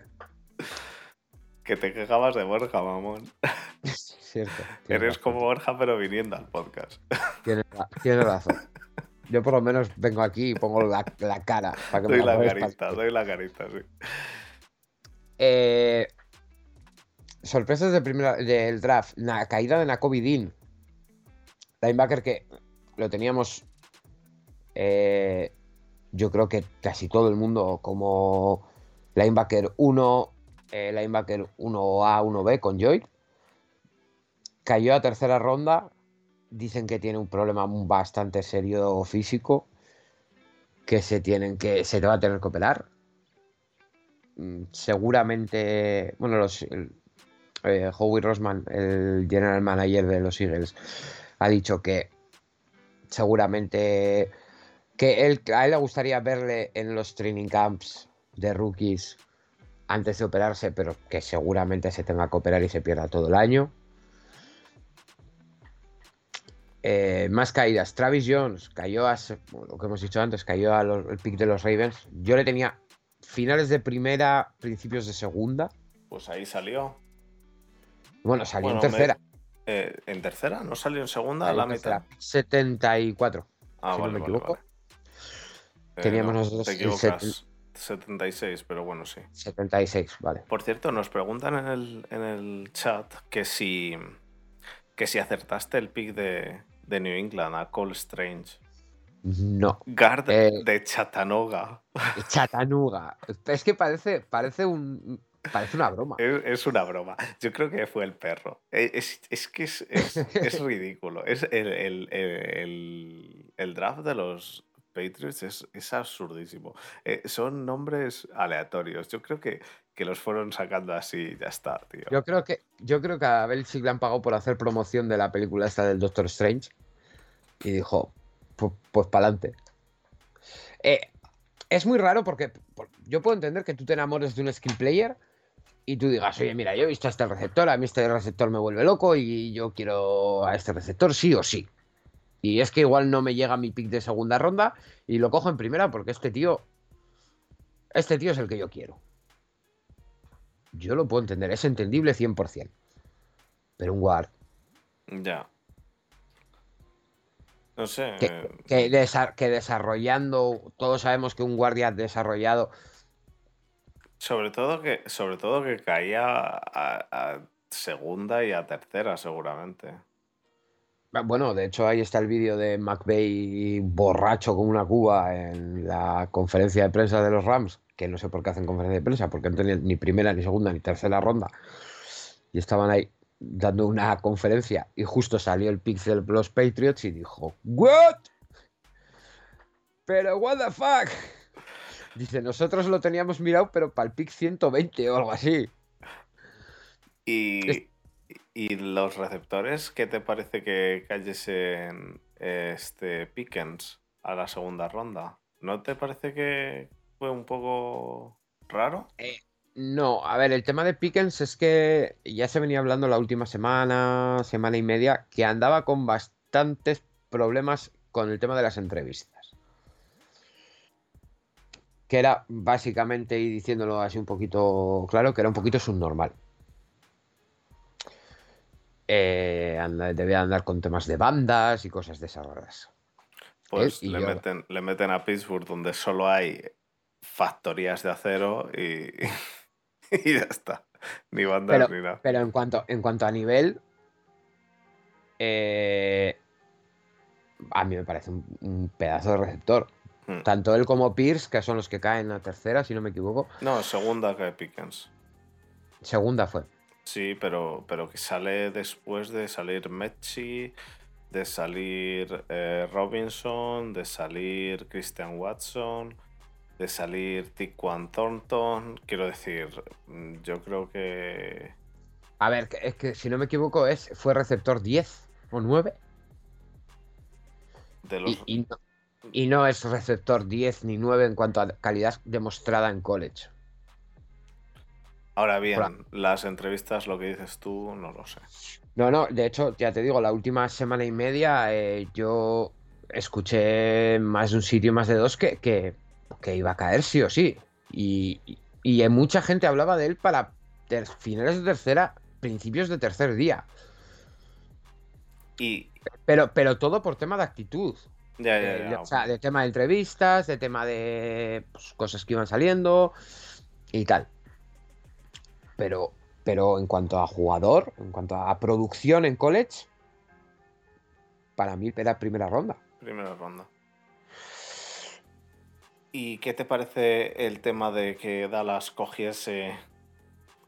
que te quejabas de Borja, mamón. Cierto. Eres como Borja, pero viniendo al podcast. Tienes, tienes razón. Yo por lo menos vengo aquí y pongo la, cara. Para que doy la carita, doy la carita, sí. Eh, sorpresas de primera, del draft. La caída de Nakobe Dean. Linebacker que lo teníamos. Eh, yo creo que casi todo el mundo como linebacker 1, eh, linebacker 1A, 1B con Joy. Cayó a tercera ronda dicen que tiene un problema bastante serio físico que se tienen que se va a tener que operar. Mm, seguramente, bueno, los eh, Howie Rosman, el general manager de los Eagles, ha dicho que seguramente que él, a él le gustaría verle en los training camps de rookies antes de operarse, pero que seguramente se tenga que operar y se pierda todo el año. Eh, más caídas. Travis Jones cayó a lo que hemos dicho antes, cayó al pick de los Ravens. Yo le tenía finales de primera, principios de segunda. Pues ahí salió. Bueno, salió en tercera. Eh, ¿En tercera? ¿No salió en segunda? a la mitad. 74. Ah, si vale, no me equivoco. vale. Teníamos no, nosotros Te el equivocas. 76, pero bueno, sí. 76, vale. Por cierto, nos preguntan en el, en el chat que si, que si acertaste el pick de, de New England a Cole Strange. No. Guard Eh. de Chattanooga. Chatanuga. Es que parece, parece un. Parece una broma. Es, es una broma. Yo creo que fue el perro. E- Es, es que es, es- es ridículo. Es el- el- el- el draft de los Patriots es, es absurdísimo. Eh, son nombres aleatorios. Yo creo que, que los fueron sacando así y ya está, tío. Yo creo que, yo creo que a Belichick le han pagado por hacer promoción de la película esta del Doctor Strange. Y dijo, pues, para adelante. es muy raro porque por- yo puedo entender que tú te enamores de un skill player y tú digas, oye, mira, yo he visto a este receptor, a mí este receptor me vuelve loco y yo quiero a este receptor sí o sí. Y es que igual no me llega mi pick de segunda ronda y lo cojo en primera porque este tío, este tío es el que yo quiero. Yo lo puedo entender, es entendible 100%. Pero un guard Ya. No sé. que, eh, que desa- que desarrollando, todos sabemos que un guardia desarrollado, Sobre todo que, sobre todo que caía a, a segunda y a tercera, seguramente. Ah, bueno, de hecho ahí está el vídeo de McVeigh borracho como una cuba en la conferencia de prensa de los Rams, que no sé por qué hacen conferencia de prensa, porque no tenían ni primera, ni segunda, ni tercera ronda. Y estaban ahí dando una conferencia y justo salió el pick de los Patriots y dijo, ¿What? Pero, ¿what the fuck? Dice, nosotros lo teníamos mirado, pero para el pick 120 o algo así. Y, y los receptores, ¿qué te parece que cayesen este Pickens a la segunda ronda? ¿No te parece que fue un poco raro? No, a ver, el tema de Pickens es que ya se venía hablando la última semana, semana y media, que andaba con bastantes problemas con el tema de las entrevistas. Que era básicamente, y diciéndolo así un poquito claro, que era un poquito subnormal. Eh, anda- debía andar con temas de bandas y cosas de esas raras. Pues y le, meten, le meten a Pittsburgh donde solo hay factorías de acero y, y ya está. Ni bandas Pero- ni nada. Pero en cuanto, en cuanto a nivel, eh, a mí me parece un, un pedazo de receptor. Hmm. Tanto él como Pierce, que son los que caen a tercera, si no me equivoco. No, segunda que Pickens. Segunda fue. Sí, pero, pero que sale después de salir Metsy, de salir eh, Robinson, de salir Christian Watson, de salir Tiquan Thornton. Quiero decir, mm, yo creo que. A ver, es que si no me equivoco, es, fue receptor 10 o 9. De los, Y, y no, y no es receptor 10 ni 9 en cuanto a calidad demostrada en college. Ahora bien, Hola. las entrevistas, lo que dices tú, no lo sé. No, no, de hecho, ya te digo, la última semana y media eh, yo escuché más de un sitio, más de dos, que, que, que iba a caer sí o sí. Y, y- y mucha gente hablaba de él para ter- finales de tercera, principios de tercer día. Y. Pero, pero todo por tema de actitud. Ya, ya, Eh, ya. de, o sea, de tema de entrevistas, de tema de pues, cosas que iban saliendo y tal. Pero, pero en cuanto a jugador, en cuanto a producción en college, para mí era primera ronda. Primera ronda. ¿Y qué te parece el tema de que Dallas cogiese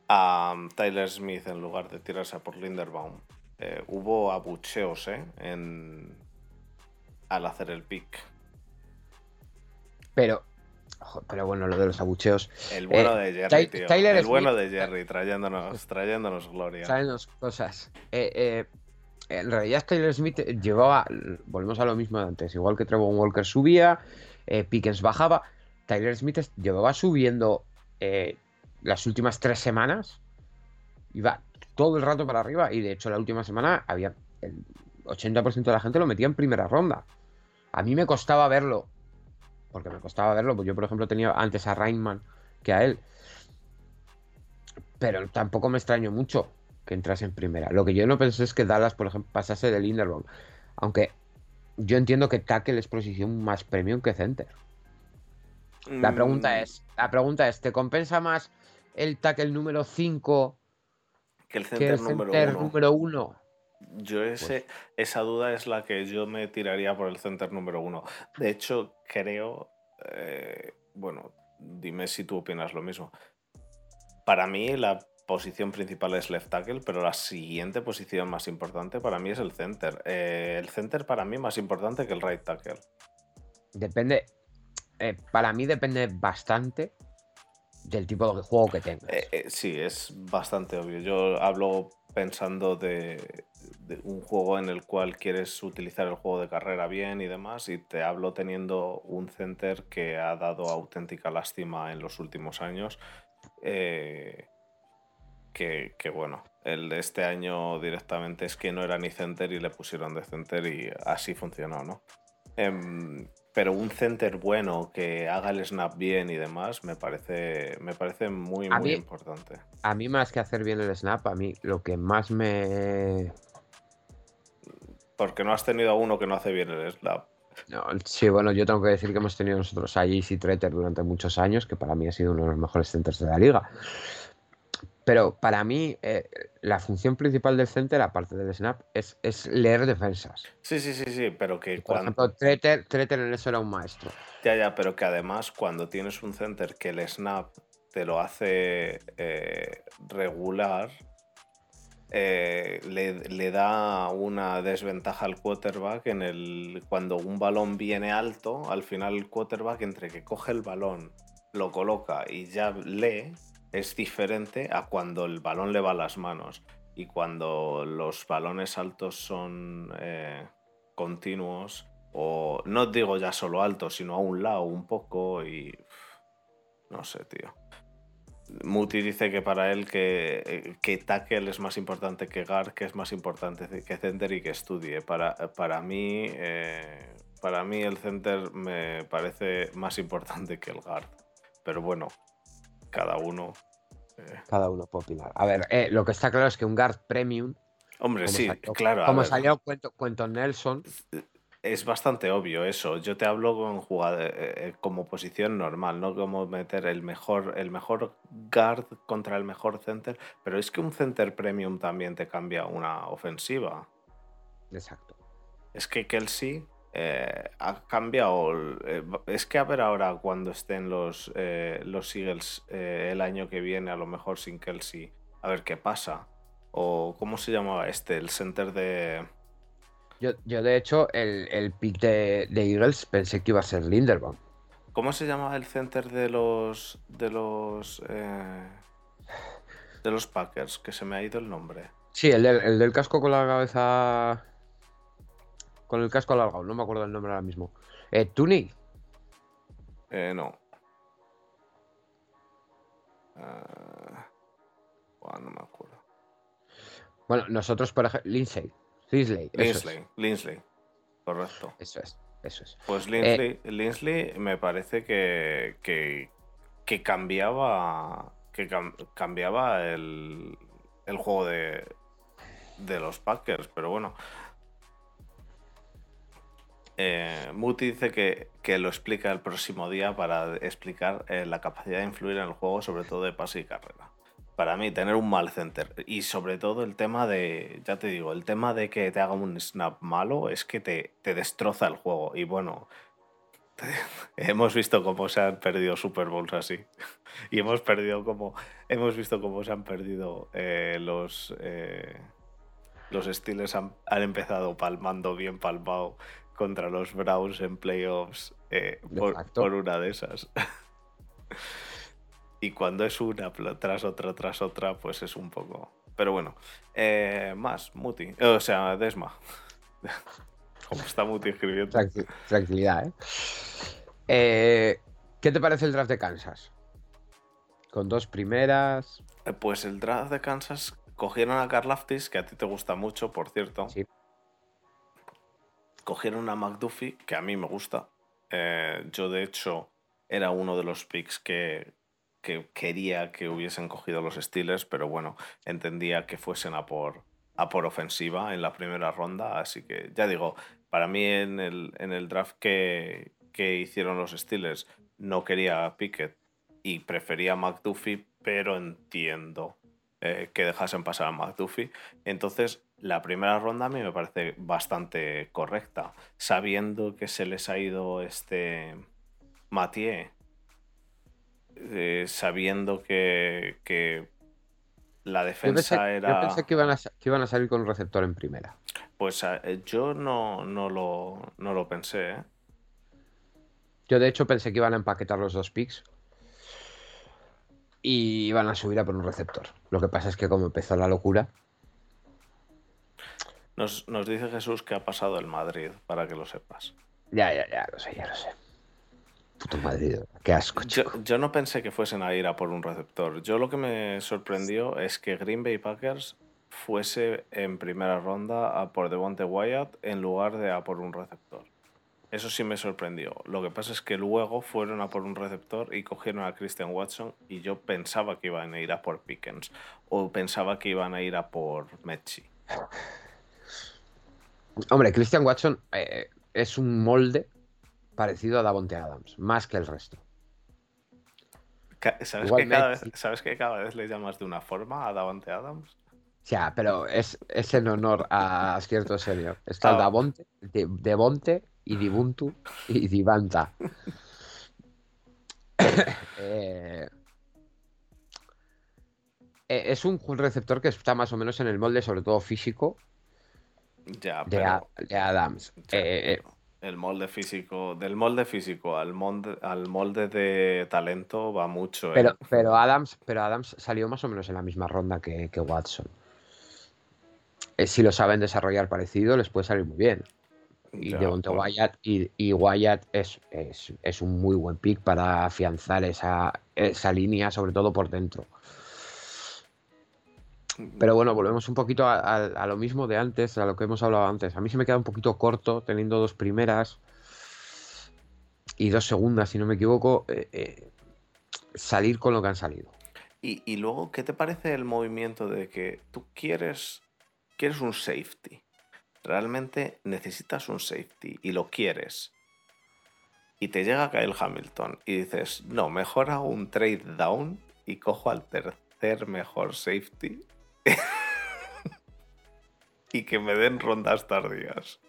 a um, Tyler Smith en lugar de tirarse a por Linderbaum? Eh, hubo abucheos, ¿eh? En... Al hacer el pick. Pero, pero bueno, lo de los abucheos. El bueno Eh, de Jerry, tío. Tyler el bueno de Jerry, trayéndonos, trayéndonos gloria. Dos cosas. Eh, eh, en realidad, Tyler Smith llevaba. Volvemos a lo mismo de antes. Igual que Trevor Walker subía, Pickens bajaba. Tyler Smith llevaba subiendo las últimas tres semanas. Iba todo el rato para arriba. Y de hecho, la última semana había. El 80% de la gente lo metía en primera ronda. A mí me costaba verlo. Porque me costaba verlo. Pues yo, por ejemplo, tenía antes a Rainman que a él. pero tampoco me extraño mucho que entrase en primera. Lo que yo no pensé es que Dallas, por ejemplo, pasase del Linderbaum. Aunque yo entiendo que tackle es posición más premium que center. La pregunta Mm, es, la pregunta es, ¿te compensa más el tackle número 5 que el que center el número center uno. número 1? Yo ese, Pues esa duda es la que yo me tiraría por el center número uno. De hecho, creo, eh, bueno, dime si tú opinas lo mismo. Para mí la posición principal es left tackle, pero la siguiente posición más importante para mí es el center. Eh, el center para mí más importante que el right tackle. depende, eh, para mí depende bastante del tipo de juego que tengas. Eh, sí, es bastante obvio. Yo hablo pensando de, un juego en el cual quieres utilizar el juego de carrera bien y demás, y te hablo teniendo un center que ha dado auténtica lástima en los últimos años. eh, que, que bueno, el de este año directamente es que no era ni center y le pusieron de center y así funcionó, ¿no? Em, pero un center bueno que haga el snap bien y demás me parece, me parece muy, A muy mí- importante. A mí más que hacer bien el snap, a mí lo que más me... Porque no has tenido a uno que no hace bien el snap. no, sí, bueno, yo tengo que decir que hemos tenido nosotros a JC Treter durante muchos años, que para mí ha sido uno de los mejores centers de la liga. Pero para mí eh, la función principal del center, aparte del snap, es, es leer defensas. Sí, sí, sí, sí, pero que Por cuando... ejemplo, Treter, Treter en eso era un maestro. Ya, ya, pero que además cuando tienes un center que el snap te lo hace eh, regular, eh, le, le da una desventaja al quarterback en el cuando un balón viene alto, al final el quarterback entre que coge el balón, lo coloca y ya lee, es diferente a cuando el balón le va a las manos. Y cuando los balones altos son eh, continuos, o no digo ya solo altos, sino a un lado un poco y... No sé, tío. Muti dice que para él que, eh, que tackle es más importante que guard, que es más importante que center y que estudie. Para, para mí, eh, para mí el center me parece más importante que el guard. Pero bueno, cada uno. eh. Cada uno opinar. A ver, eh, lo que está claro es que un guard premium, Hombre, sí, salió, claro. como salió cuento, cuento Nelson, Es bastante obvio eso. Yo te hablo con eh, como posición normal, no como meter el mejor, el mejor guard contra el mejor center. Pero es que un center premium también te cambia una ofensiva. exacto. Es que Kelsey eh, ha cambiado. eh, es que a ver ahora cuando estén los, eh, los Eagles eh, el año que viene, a lo mejor sin Kelsey, a ver qué pasa. O cómo se llamaba este, el center de. Yo, yo de hecho, el, el pick de, de Eagles pensé que iba a ser Linderbaum. ¿Cómo se llamaba el center de los. de los. de los Packers? Que se me ha ido el nombre. Sí, el del, el del casco con la cabeza. Con el casco alargado, no me acuerdo el nombre ahora mismo. Eh. Eh, no. Ah, buah, no me acuerdo. Bueno, nosotros, por ejemplo, Lindsay. Linsley. Es. Linsley, Linsley. Correcto. Eso es. Eso es. Pues Eh, Linsley, Linsley me parece que, que, que cambiaba. que cam- cambiaba el, el juego de, de los Packers, pero bueno. Eh, Muti dice que, que lo explica el próximo día para explicar eh, la capacidad de influir en el juego, sobre todo de pase y carrera. Para mí, tener un mal center y sobre todo el tema de, ya te digo, el tema de que te haga un snap malo es que te, te destroza el juego. Y bueno, hemos visto cómo se han perdido Super Bowls así. Y hemos perdido como, hemos visto cómo se han perdido eh, los, eh, los Steelers han, han empezado palmando bien palmado contra los Browns en playoffs eh, por, una de esas. y cuando es una tras otra, tras otra, pues es un poco... Pero bueno, eh, más, Muti. O sea, Desma. Como está Muti escribiendo. Tranqui- tranquilidad, ¿eh? Eh, ¿Qué te parece el draft de Kansas? Con dos primeras. Pues el draft de Kansas cogieron a Karlaftis, que a ti te gusta mucho, por cierto. Sí. Cogieron a McDuffie, que a mí me gusta. Eh, yo, de hecho, era uno de los picks que, que quería que hubiesen cogido los Steelers, pero bueno, entendía que fuesen a por, a por ofensiva en la primera ronda, así que ya digo, para mí en el, en el draft que, que hicieron los Steelers no quería a Pickett y prefería a McDuffie, pero entiendo eh, que dejasen pasar a McDuffie. Entonces, la primera ronda a mí me parece bastante correcta, sabiendo que se les ha ido este Mathieu, eh, sabiendo que, que, la defensa era... Yo pensé que iban, a, que iban, a, salir con un receptor en primera. Pues eh, yo no, no, lo, no lo pensé. Yo de hecho pensé que iban a empaquetar los dos picks y iban a subir a por un receptor. Lo que pasa es que como empezó la locura... Nos, dice Jesús que ha pasado el Madrid, para que lo sepas. Ya, ya, ya, lo sé, ya lo sé. Puto Madrid, qué asco. Yo, no pensé que fuesen a ir a por un receptor. Yo lo que me sorprendió es que Green Bay Packers fuese en primera ronda a por Devonte Wyatt en lugar de a por un receptor. Eso sí me sorprendió. Lo que pasa es que luego fueron a por un receptor y cogieron a Christian Watson y yo pensaba que iban a ir a por Pickens o pensaba que iban a ir a por Mechi. Hombre, Christian Watson eh, es un molde parecido a Davonte Adams, más que el resto. ¿Sabes que, cada vez, ¿Sabes que cada vez le llamas de una forma a Davonte Adams? Ya, pero es, es en honor a cierto serio. Está ah. Davonte, Devonte y Dibuntu y Divanta. Eh, eh, es un receptor que está más o menos en el molde, sobre todo físico, ya, de, Adams. Eh, el molde físico, del molde físico al molde, al molde de talento va mucho. Pero, pero, Adams, pero Adams salió más o menos en la misma ronda que, que Watson. si lo saben desarrollar parecido, les puede salir muy bien. Y Devonta Wyatt, y, Wyatt es, es, un muy buen pick para afianzar esa, esa línea, sobre todo por dentro. Pero bueno, volvemos un poquito a, lo mismo de antes, a lo que hemos hablado antes. A mí se me queda un poquito corto teniendo dos primeras y dos segundas, si no me equivoco, eh, eh, salir con lo que han salido. Y, y, luego, ¿qué te parece el movimiento de que tú quieres, quieres un safety? realmente necesitas un safety y lo quieres, y te llega Kyle Hamilton y dices, no, mejor hago un trade down y cojo al tercer mejor safety y que me den rondas tardías.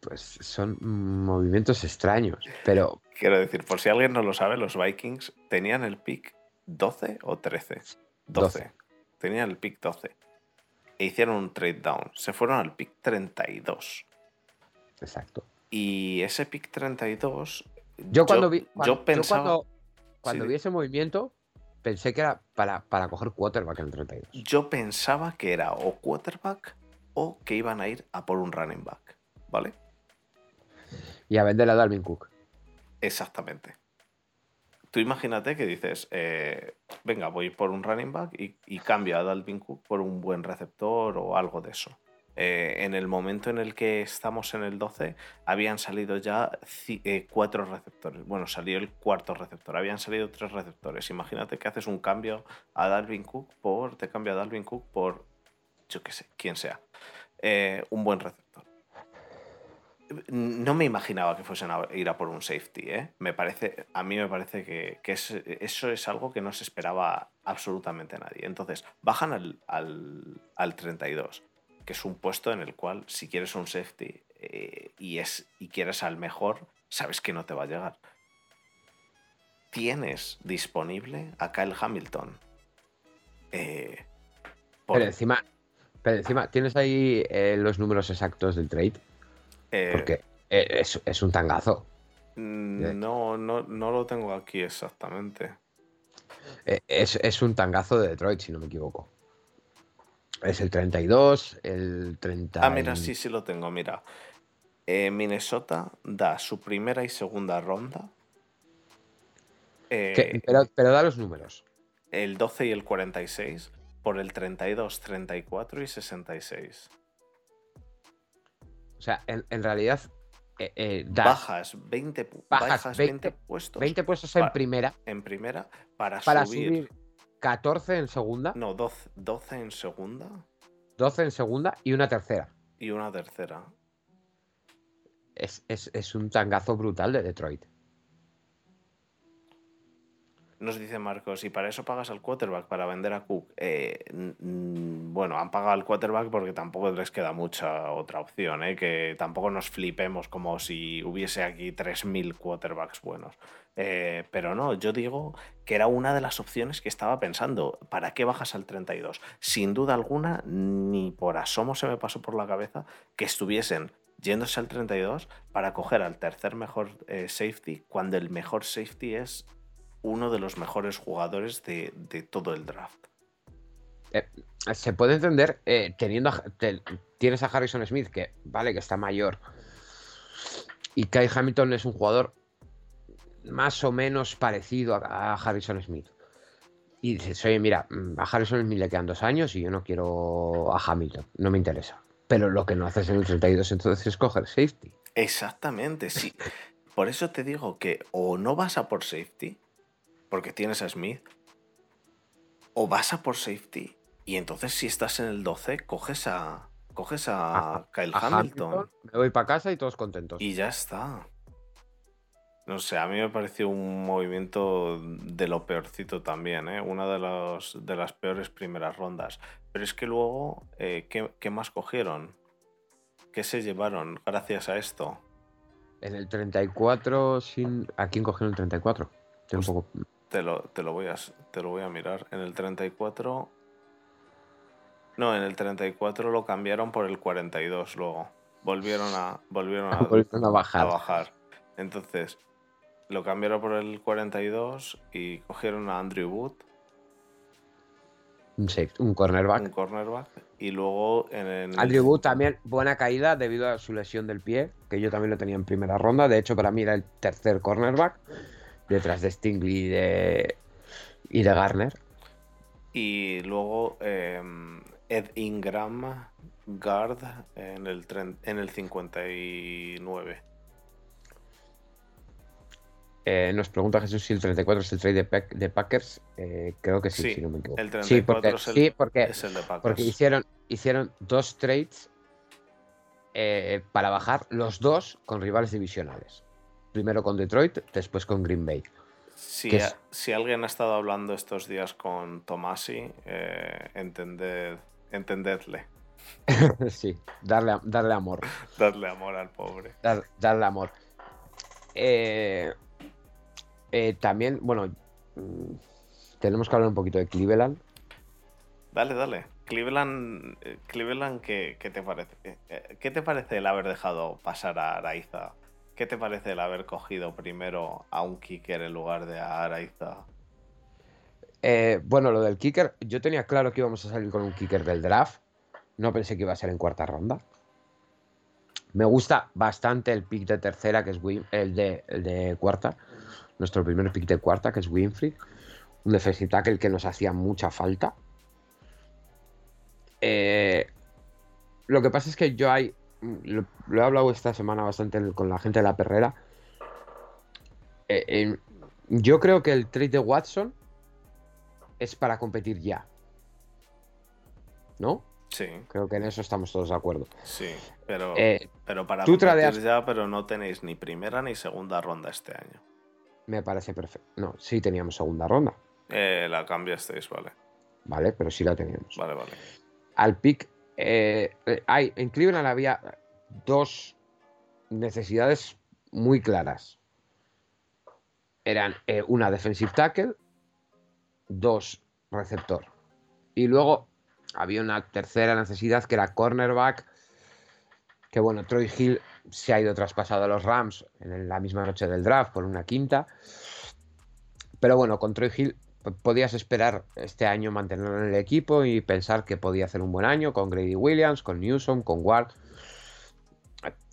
Pues son movimientos extraños, pero... Quiero decir, por si alguien no lo sabe, los Vikings tenían el pick 12 o 13. 12. Tenían el pick 12 e hicieron un trade down. Se fueron al pick 32. Exacto. Y ese pick 32. Yo cuando vi. yo pensaba. cuando, vi ese movimiento, pensé que era para, para coger quarterback en el 32. Yo pensaba que era o quarterback o que iban a ir a por un running back. ¿Vale? Y a vender a Dalvin Cook. Exactamente tú imagínate que dices, eh, venga, voy por un running back y, cambio a Dalvin Cook por un buen receptor o algo de eso. Eh, en el momento en el que estamos en el 12, habían salido ya eh, cuatro receptores. Bueno, salió el cuarto receptor. Habían salido tres receptores. Imagínate que haces un cambio a Dalvin Cook por. Te cambio a Dalvin Cook por. Yo qué sé, quien sea. un buen receptor no me imaginaba que fuesen a ir a por un safety, ¿eh? Me parece, a mí me parece que, eso es algo que no se esperaba absolutamente nadie. Entonces, bajan al, 32, que es un puesto en el cual si quieres un safety eh, y, es, y quieres al mejor, sabes que no te va a llegar. Tienes disponible a Kyle Hamilton. Eh, pero encima, pero encima, ¿tienes ahí los números exactos del trade? Eh, Porque eh, es, un tangazo. Mm, no, no, no lo tengo aquí exactamente. Eh, es, un tangazo de Detroit, si no me equivoco. Es el 32, el 30. Ah, mira, sí, sí lo tengo, mira. Minnesota da su primera y segunda ronda. pero, pero da los números. El 12 y el 46 por el 32, 34 y 66. O sea, en, realidad eh, eh, Bajas 20, pu- Bajas bajas 20 20 puestos 20 puestos en primera en primera para, para subir. subir 14 en segunda, No, 12, 12 en segunda 12 en segunda y una tercera. y una tercera. Es, es- es un tangazo brutal de Detroit. Nos dice Marcos, y para eso pagas al quarterback, para vender a Cook. Eh, bueno, han pagado al quarterback porque tampoco les queda mucha otra opción, ¿eh? que tampoco nos flipemos como si hubiese aquí 3.000 quarterbacks buenos. Eh, pero no, yo digo que era una de las opciones que estaba pensando. ¿Para qué bajas al 32? Sin duda alguna, ni por asomo se me pasó por la cabeza que estuviesen yéndose al 32 para coger al tercer mejor eh, safety, cuando el mejor safety es uno de los mejores jugadores de, de todo el draft. Se puede entender eh, teniendo a- te- tienes a Harrison Smith, que vale, que está mayor. Y Kai Hamilton es un jugador más o menos parecido a, a Harrison Smith. Y dices, oye, mira, mm, a Harrison Smith le quedan dos años y yo no quiero a Hamilton, no me interesa. Pero lo que no haces en el 32 entonces es coger safety. Exactamente, sí. Por eso te digo que o no vas a por safety, porque tienes a Smith, o vas a por safety, y entonces si estás en el 12, coges a, coges a, A- Kyle A Hamilton, me voy para casa y todos contentos. y ya está. No sé, a mí me pareció un movimiento de lo peorcito también, ¿eh? una de, los, de las peores primeras rondas. Pero es que luego, eh, ¿qué, qué más cogieron? ¿Qué se llevaron gracias a esto? En el 34, sin... ¿a quién cogieron el 34? Estoy un Pues- poco... Te lo, te lo voy a, te lo voy a mirar. En el 34. No, en el 34 lo cambiaron por el 42 luego. Volvieron a, volvieron a, Volvieron a bajar. a bajar. Entonces, lo cambiaron por el 42 y cogieron a Andrew Wood, Un safety, un cornerback. un cornerback. Y luego en el. Andrew Wood también buena caída debido a su lesión del pie, que yo también lo tenía en primera ronda. De hecho, para mí era el tercer cornerback, detrás de Stingley y de, y de Garner. Y luego eh, Ed Ingram, guard, en el, en el 59. Eh, nos pregunta Jesús si el 34 es el trade de, Pack- de Packers. Eh, creo que sí, Sí, si no me equivoco. el sí, 34 porque, es el- sí, porque, Es el de Packers. porque hicieron, hicieron dos trades eh, para bajar los dos con rivales divisionales. Primero con Detroit, después con Green Bay. Si, que a- es- si alguien ha estado hablando estos días con Tomasi, eh, entended, entendedle. sí, darle, darle amor. Dadle amor al pobre. dar- darle amor. Eh, eh, también, bueno, mm, tenemos que hablar un poquito de Cleveland. Dale, dale. Cleveland, eh, Cleveland ¿qué, qué te parece? ¿Qué te parece el haber dejado pasar a Araiza? ¿Qué te parece el haber cogido primero a un kicker en lugar de a Araiza? Eh, bueno, lo del kicker, yo tenía claro que íbamos a salir con un kicker del draft. No pensé que iba a ser en cuarta ronda. Me gusta bastante el pick de tercera, que es Win- el de, cuarta. Nuestro primer pick de cuarta, que es Winfrey. Un defensive tackle que nos hacía mucha falta. Eh, lo que pasa es que yo hay. Lo, lo he hablado esta semana bastante con la gente de la perrera. Eh, eh, yo creo que el trade de Watson es para competir ya. ¿No? Sí, Creo que en eso estamos todos de acuerdo. sí. Pero, Eh, pero para tú competir tradeas- ya, pero no tenéis ni primera ni segunda ronda este año. me parece perfecto. No, sí teníamos segunda ronda, Eh, la cambiasteis, vale. ¿vale? Pero sí la teníamos. Vale, vale. Al pick, eh, eh, en Cleveland había dos necesidades muy claras. Eran eh, una defensive tackle, dos receptor. Y luego había una tercera necesidad que era cornerback. Que bueno, Troy Hill se ha ido traspasado a los Rams en la misma noche del draft por una quinta. Pero bueno, con Troy Hill podías esperar este año mantenerlo en el equipo y pensar que podía hacer un buen año con Grady Williams, con Newsom, con Ward.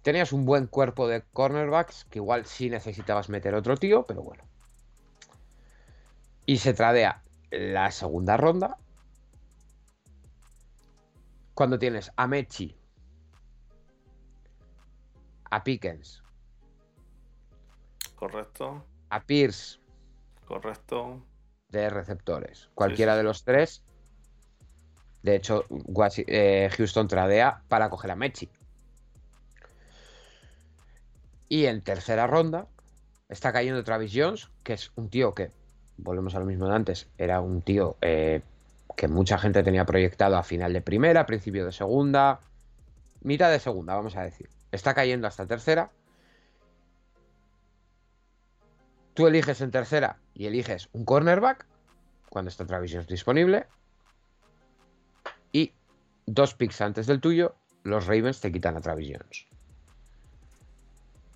Tenías un buen cuerpo de cornerbacks que igual sí necesitabas meter otro tío, pero bueno. Y se tradea la segunda ronda. Cuando tienes a Mechi, a Pickens Correcto. A Pierce. Correcto. De receptores. Cualquiera de los tres. De hecho, eh, Houston tradea para coger a Mechi. Y en tercera ronda está cayendo Travis Jones, que es un tío que, volvemos a lo mismo de antes, era un tío eh, que mucha gente tenía proyectado a final de primera, principio de segunda, mitad de segunda, vamos a decir. Está cayendo hasta tercera. Tú eliges en tercera y eliges un cornerback cuando está Travis Jones disponible. Y dos picks antes del tuyo, los Ravens te quitan a Travis Jones.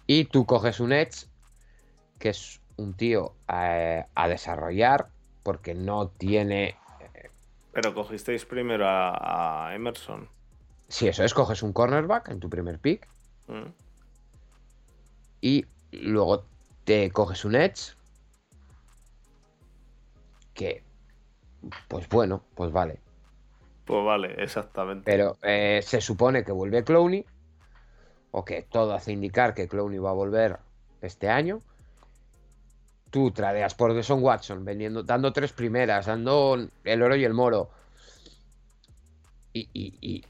Y tú coges un Edge, que es un tío a, desarrollar, porque no tiene. Eh, Pero cogisteis primero a, Emerson. Sí, eso es, coges un cornerback en tu primer pick. Mm. Y luego te coges un Edge. Que, pues bueno, pues vale. Pues vale, exactamente. Pero eh, se supone que vuelve Clowney o que todo hace indicar que Clowney va a volver este año, tú tradeas por Deson Watson, vendiendo, dando tres primeras, dando el oro y el moro. Y, y, y,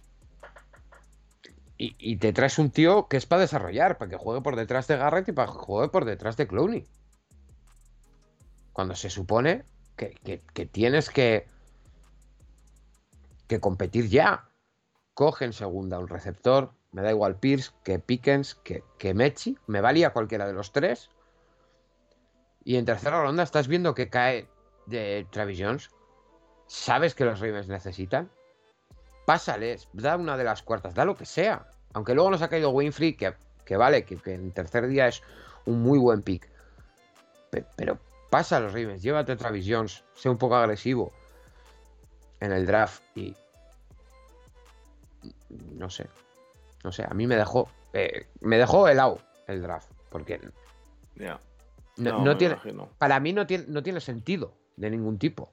te traes un tío que es para desarrollar, para que juegue por detrás de Garrett y para que juegue por detrás de Clowney. Cuando se supone que, que tienes que, que competir ya. Coge en segunda un receptor, me da igual Pierce que Pickens que, que Mechi. Me valía cualquiera de los tres. Y en tercera ronda estás viendo que cae de Travis Jones. Sabes que los Ravens necesitan. Pásales, da una de las cuartas, da lo que sea. Aunque luego nos ha caído Winfrey, que, que vale, que, en tercer día es un muy buen pick. Pero, pasa a los Ravens, llévate a Travis Jones, sé un poco agresivo en el draft y. No sé, no sé, a mí me dejó. Eh, me dejó helado el draft. Porque. Ya. No, tiene. Para mí no tiene, no tiene sentido de ningún tipo.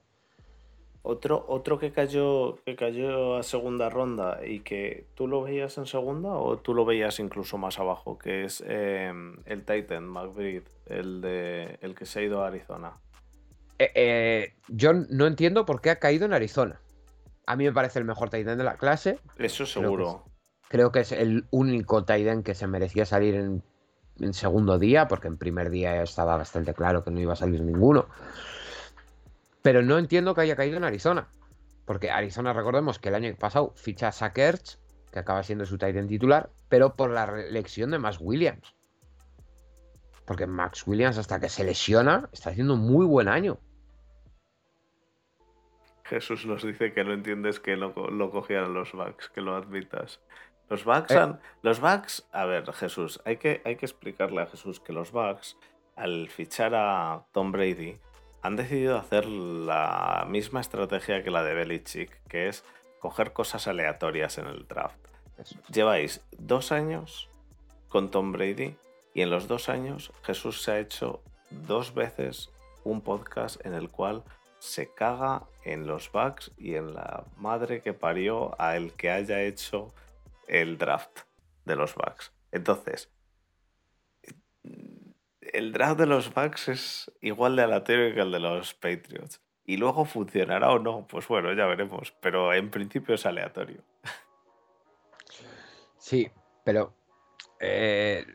Otro, otro que cayó, que cayó a segunda ronda y que tú lo veías en segunda o tú lo veías incluso más abajo, que es em, el Titan McBride, el de el que se ha ido a Arizona. Eh, eh, yo no entiendo por qué ha caído en Arizona. A mí me parece el mejor Titan de la clase. Eso seguro. Creo que es el único Taiden que se merecía salir en, segundo día, porque en primer día estaba bastante claro que no iba a salir ninguno. Pero no entiendo que haya caído en Arizona. Porque Arizona, recordemos que el año pasado ficha a Sackers, que acaba siendo su Titan titular, pero por la elección de Max Williams. Porque Max Williams, hasta que se lesiona, está haciendo un muy buen año. Jesús nos dice que no entiendes que lo, lo cogieran los Bucks, que lo admitas. Los Bucks, eh. los Bucks, a ver, Jesús, hay que, hay que explicarle a Jesús que los Bucks, al fichar a Tom Brady, han decidido hacer la misma estrategia que la de Belichick, que es coger cosas aleatorias en el draft. Lleváis dos años con Tom Brady y en los dos años Jesús se ha hecho dos veces un podcast en el cual se caga en los Bucks y en la madre que parió a el que haya hecho el draft de los Bucks. Entonces, el draft de los Bucks es igual de aleatorio que el de los Patriots. Y luego funcionará o no, pues bueno, ya veremos. Pero en principio es aleatorio. Sí, pero eh,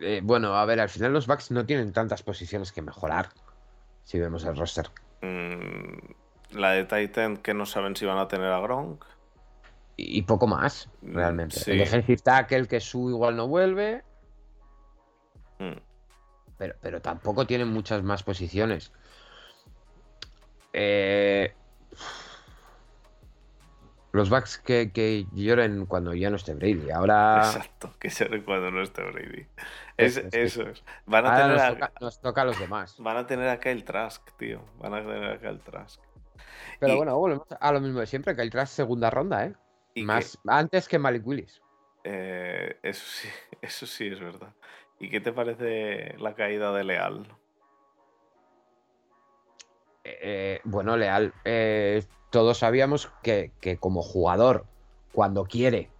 eh, bueno, a ver, al final los Bucks no tienen tantas posiciones que mejorar. Si vemos el roster. Mm, la de Titan que no saben si van a tener a Gronk y poco más, mm, realmente. El defensive tackle que su igual no vuelve. Mm. Pero, pero tampoco tienen muchas más posiciones. Eh, los backs que, lloren cuando ya no esté Brady. Ahora. Exacto, que lloren cuando no esté Brady. eso es. Van a tener nos, toca, a los demás. Van a tener acá el Trask, tío. Van a tener acá el Trask. Pero bueno, volvemos a lo mismo de siempre, que el Trask segunda ronda, ¿eh? Más, antes que Malik Willis. Eh, eso, sí, eso sí es verdad. ¿Y qué te parece la caída de Leal? Eh, bueno, Leal, eh, todos sabíamos que, como jugador, cuando quiere,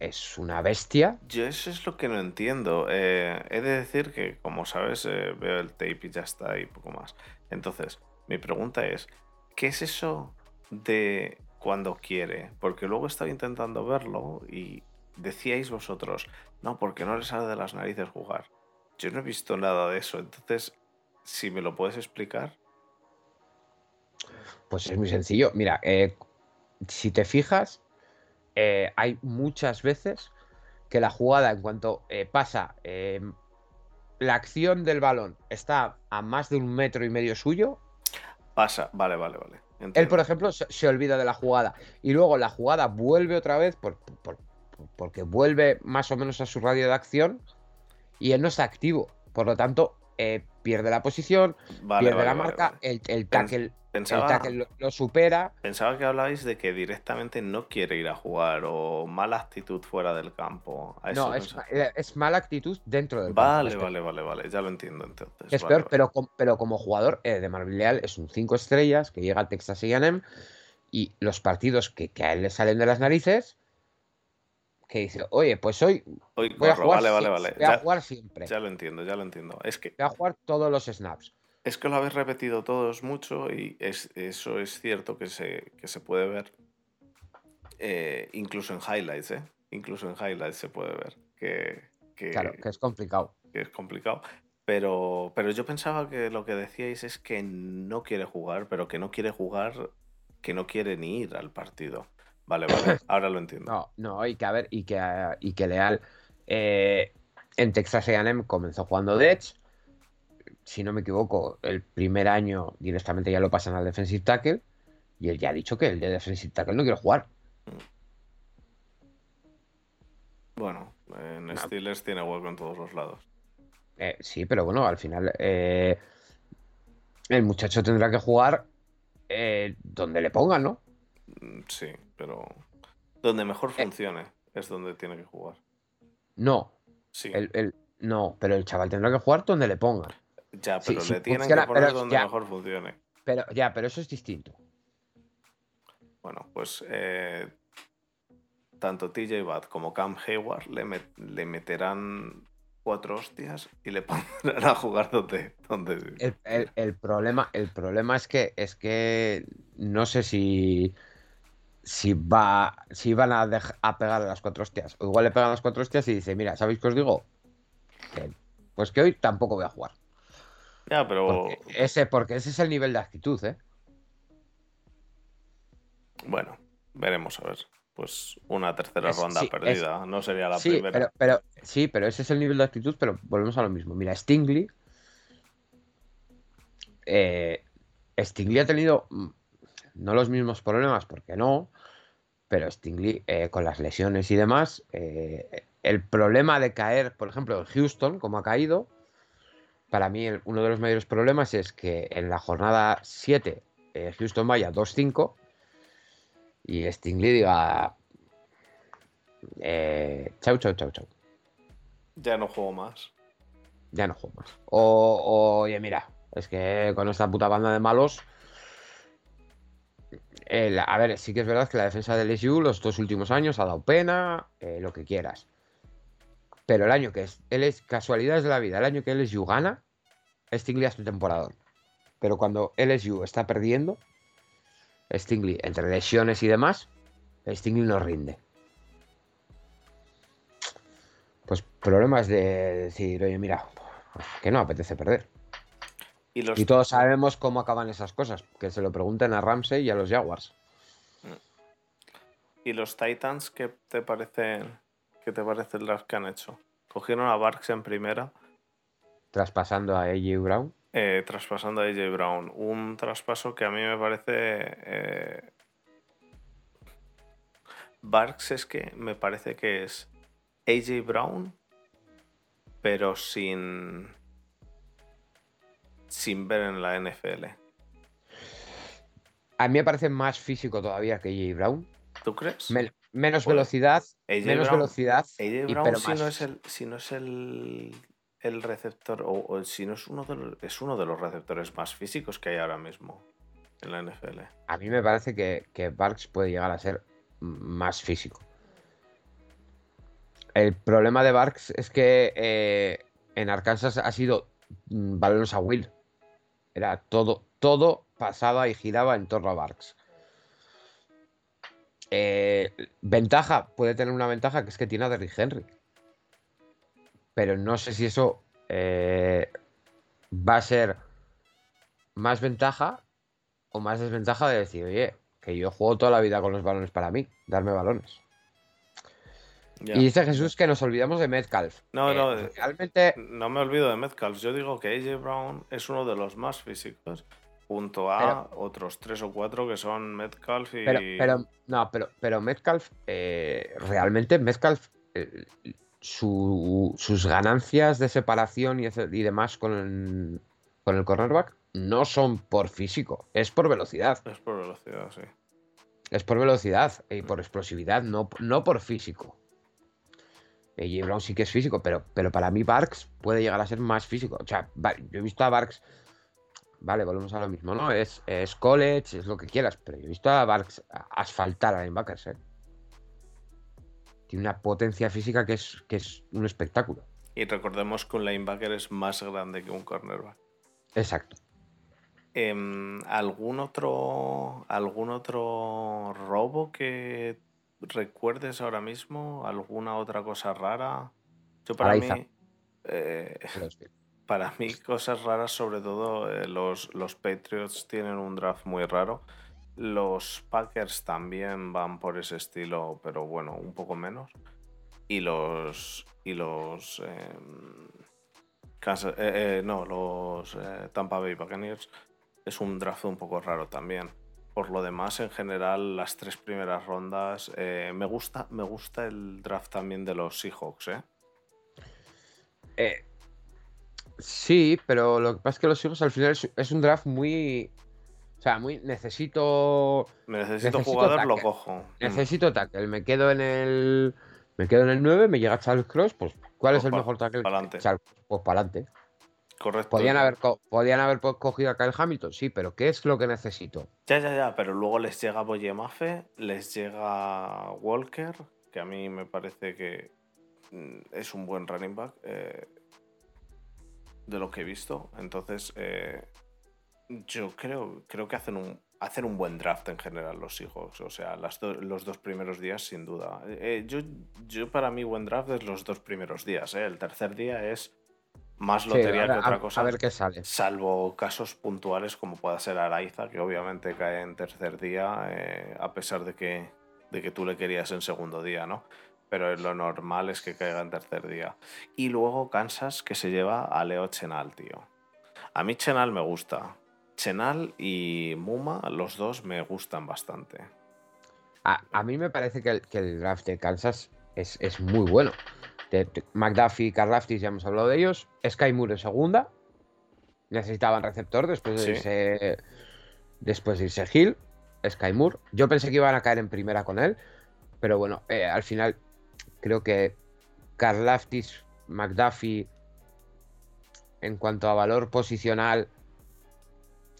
es una bestia. Yo eso es lo que no entiendo. Eh, he de decir que, como sabes, eh, veo el tape y ya está y poco más. Entonces, mi pregunta es, ¿qué es eso de cuando quiere? Porque luego estaba intentando verlo y decíais vosotros, no, porque no le sale de las narices jugar. Yo no he visto nada de eso. Entonces, si me lo puedes explicar. Pues es muy sencillo. Mira, eh, si te fijas, eh, hay muchas veces que la jugada, en cuanto eh, pasa, em, la acción del balón está a más de un metro y medio suyo. Pasa, vale, vale, vale. Él, por ejemplo, se, olvida de la jugada y luego la jugada vuelve otra vez porque vuelve más o menos a su radio de acción y él no está activo. Por lo tanto, eh, pierde la posición, pierde la marca, el, el, tackle, lo, supera. Pensaba que hablabais de que directamente no quiere ir a jugar o mala actitud fuera del campo. no, eh, es, mala actitud dentro del campo. Vale, vale, vale, vale, ya lo entiendo entonces. Es peor, Pero, pero como jugador eh, de Marvel Leal es un 5 estrellas que llega al Texas A&M y los partidos que, que a él le salen de las narices que dice, oye, pues hoy, voy, a jugar, vale, vale, vale. Voy a jugar siempre. Ya lo entiendo, ya lo entiendo. Es que... Voy a jugar todos los snaps. Es que lo habéis repetido todos mucho y es, eso es cierto que se, que se puede ver. Eh, incluso en highlights, ¿eh? Incluso en highlights se puede ver. Que, claro, que es complicado. Que es complicado. Pero, pero yo pensaba que lo que decíais es que no quiere jugar, pero que no quiere jugar, que no quiere ni ir al partido. Vale, vale, ahora lo entiendo. No, no, y que a ver, y que, y que Leal eh, en Texas AM comenzó jugando de Edge. Si no me equivoco, el primer año directamente ya lo pasan al defensive tackle. Y él ya ha dicho que el de defensive tackle no quiere jugar. Bueno, en Steelers tiene hueco en todos los lados. Eh, sí, pero bueno, al final eh, el muchacho tendrá que jugar donde le pongan, ¿no? Mm, sí, pero donde mejor eh. funcione es donde tiene que jugar. No. Sí. El, no, pero el chaval tendrá que jugar donde le pongan. Ya, pero le tienen que poner donde mejor funcione. Pero ya, pero eso es distinto. Bueno, pues eh, tanto TJ Watt como Cam Hayward le, le meterán cuatro hostias y le pondrán a jugar donde. donde... El, problema, el problema es que es que no sé si si va si van a, a pegar a las cuatro hostias. O igual le pegan las cuatro hostias y dice, mira, ¿sabéis qué os digo? pues que hoy tampoco voy a jugar. Ya, pero. Porque ese, porque ese es el nivel de actitud, ¿eh? Bueno, veremos a ver. Pues una tercera ronda perdida. no sería la sí, primera. Pero, pero, sí, pero ese es el nivel de actitud, pero volvemos a lo mismo. Mira, Stingley. Eh, Stingley ha tenido mm, no los mismos problemas, porque no, pero Stingley eh, con las lesiones y demás, eh, el problema de caer, por ejemplo, en Houston, como ha caído, para mí uno de los mayores problemas es que en la jornada 7 eh, Houston vaya 2-5 y Stingley diga chau, chau, chau, chau. Ya no juego más. Ya no juego más. O, oye, mira, es que con esta puta banda de malos a ver, sí que es verdad que la defensa del LSU los dos últimos años ha dado pena, eh, lo que quieras. Pero el año que es, él es casualidades de la vida, el año que LSU gana, Stingley es su temporada. Pero cuando LSU está perdiendo, Stingley, entre lesiones y demás, Stingley no rinde. Pues problemas de decir, oye, mira, que no apetece perder. Y, todos sabemos cómo acaban esas cosas. Que se lo pregunten a Ramsey y a los Jaguars. Mm. ¿Y los Titans qué te parecen, qué te parecen las que han hecho? Cogieron a Barks en primera. Traspasando a AJ Brown. Eh, traspasando a AJ Brown. Un traspaso que a mí me parece. Eh... Barks es que me parece que es AJ Brown, pero sin sin ver en la NFL. A mí me parece más físico todavía que AJ Brown. ¿Tú crees? menos velocidad. menos velocidad. AJ Brown, si, no es el, si no es el, el receptor, o, si no es uno, de los, es uno de los receptores más físicos que hay ahora mismo en la NFL. A mí me parece que, que Barks puede llegar a ser más físico. el problema de Barks es que eh, en Arkansas ha sido mm, balones a Will. Era todo, todo pasaba y giraba en torno a Barks. Eh, ventaja, puede tener una ventaja que es que tiene a Derrick Henry. Pero no sé si eso eh, va a ser más ventaja o más desventaja de decir, oye, que yo juego toda la vida con los balones para mí, darme balones. Y dice Jesús que nos olvidamos de Metcalf. No, Eh, no, realmente No me olvido de Metcalf. Yo digo que AJ Brown es uno de los más físicos. Junto a otros tres o cuatro que son Metcalf y. Pero, pero, no, pero, pero Metcalf, eh, realmente Metcalf, eh, su- sus ganancias de separación y, ese- y demás con el, con el cornerback no son por físico, es por velocidad. Es por velocidad, sí. Es por velocidad y por explosividad, no, no por físico. AJ Brown sí que es físico, pero, pero para mí Barks puede llegar a ser más físico. O sea, yo he visto a Barks. Vale, volvemos a lo mismo, ¿no? Es, es college, es lo que quieras, pero yo he visto a Barks asfaltar a linebackers, ¿eh? Tiene una potencia física que es, que es un espectáculo. Y recordemos que un linebacker es más grande que un cornerback. Exacto. Em, ¿Algún otro algún otro robo que recuerdes ahora mismo? ¿Alguna otra cosa rara? Yo para Araiza. mí eh, para mí cosas raras, sobre todo eh, los, los Patriots tienen un draft muy raro. Los Packers también van por ese estilo, pero bueno, un poco menos. Y los y los em, Kansas- eh, eh, no, los Tampa Bay Buccaneers es un draft un poco raro también. Por lo demás, en general, las tres primeras rondas eh, me gusta me gusta el draft también de los Seahawks, ¿eh? Eh, sí, pero lo que pasa es que los hijos al final es, es un draft muy. O sea, muy. Necesito. Me necesito, Necesito jugador, lo cojo. Necesito tackle. Me quedo en el. Me quedo en el 9, me llega Charles Cross, pues ¿cuál Pues es el mejor tackle? pa'lante. Charles- pues para adelante. Correcto. Podían haber, podían haber po- cogido a Kyle Hamilton, sí, pero ¿qué es lo que necesito? Ya, ya, ya, pero luego les llega Boye Mafe, les llega Walker, que a mí me parece que mm, es un buen running back eh, de lo que he visto. Entonces, eh, yo creo, creo que hacen un, hacen un buen draft en general los hijos. O sea, las do- los dos primeros días, sin duda. Eh, yo, yo, para mí, buen draft es los dos primeros días. ¿eh? El tercer día es más lotería ver- que otra cosa. A ver qué sale. Salvo casos puntuales como pueda ser Araiza, que obviamente cae en tercer día, eh, a pesar de que, de que tú le querías en segundo día, ¿no? Pero lo normal es que caiga en tercer día. Y luego Kansas, que se lleva a Leo Chenal, tío. A mí Chenal me gusta. Chenal y Muma, los dos me gustan bastante. A, a mí me parece que el, que el draft de Kansas es, es muy bueno. McDuffie y Karlaftis ya hemos hablado de ellos. Sky Moore en segunda. Necesitaban receptor después de Sí. irse. Después de irse Hill. Sky Moore. Yo pensé que iban a caer en primera con él. Pero bueno, eh, al final creo que Karlaftis, McDuffie, en cuanto a valor posicional,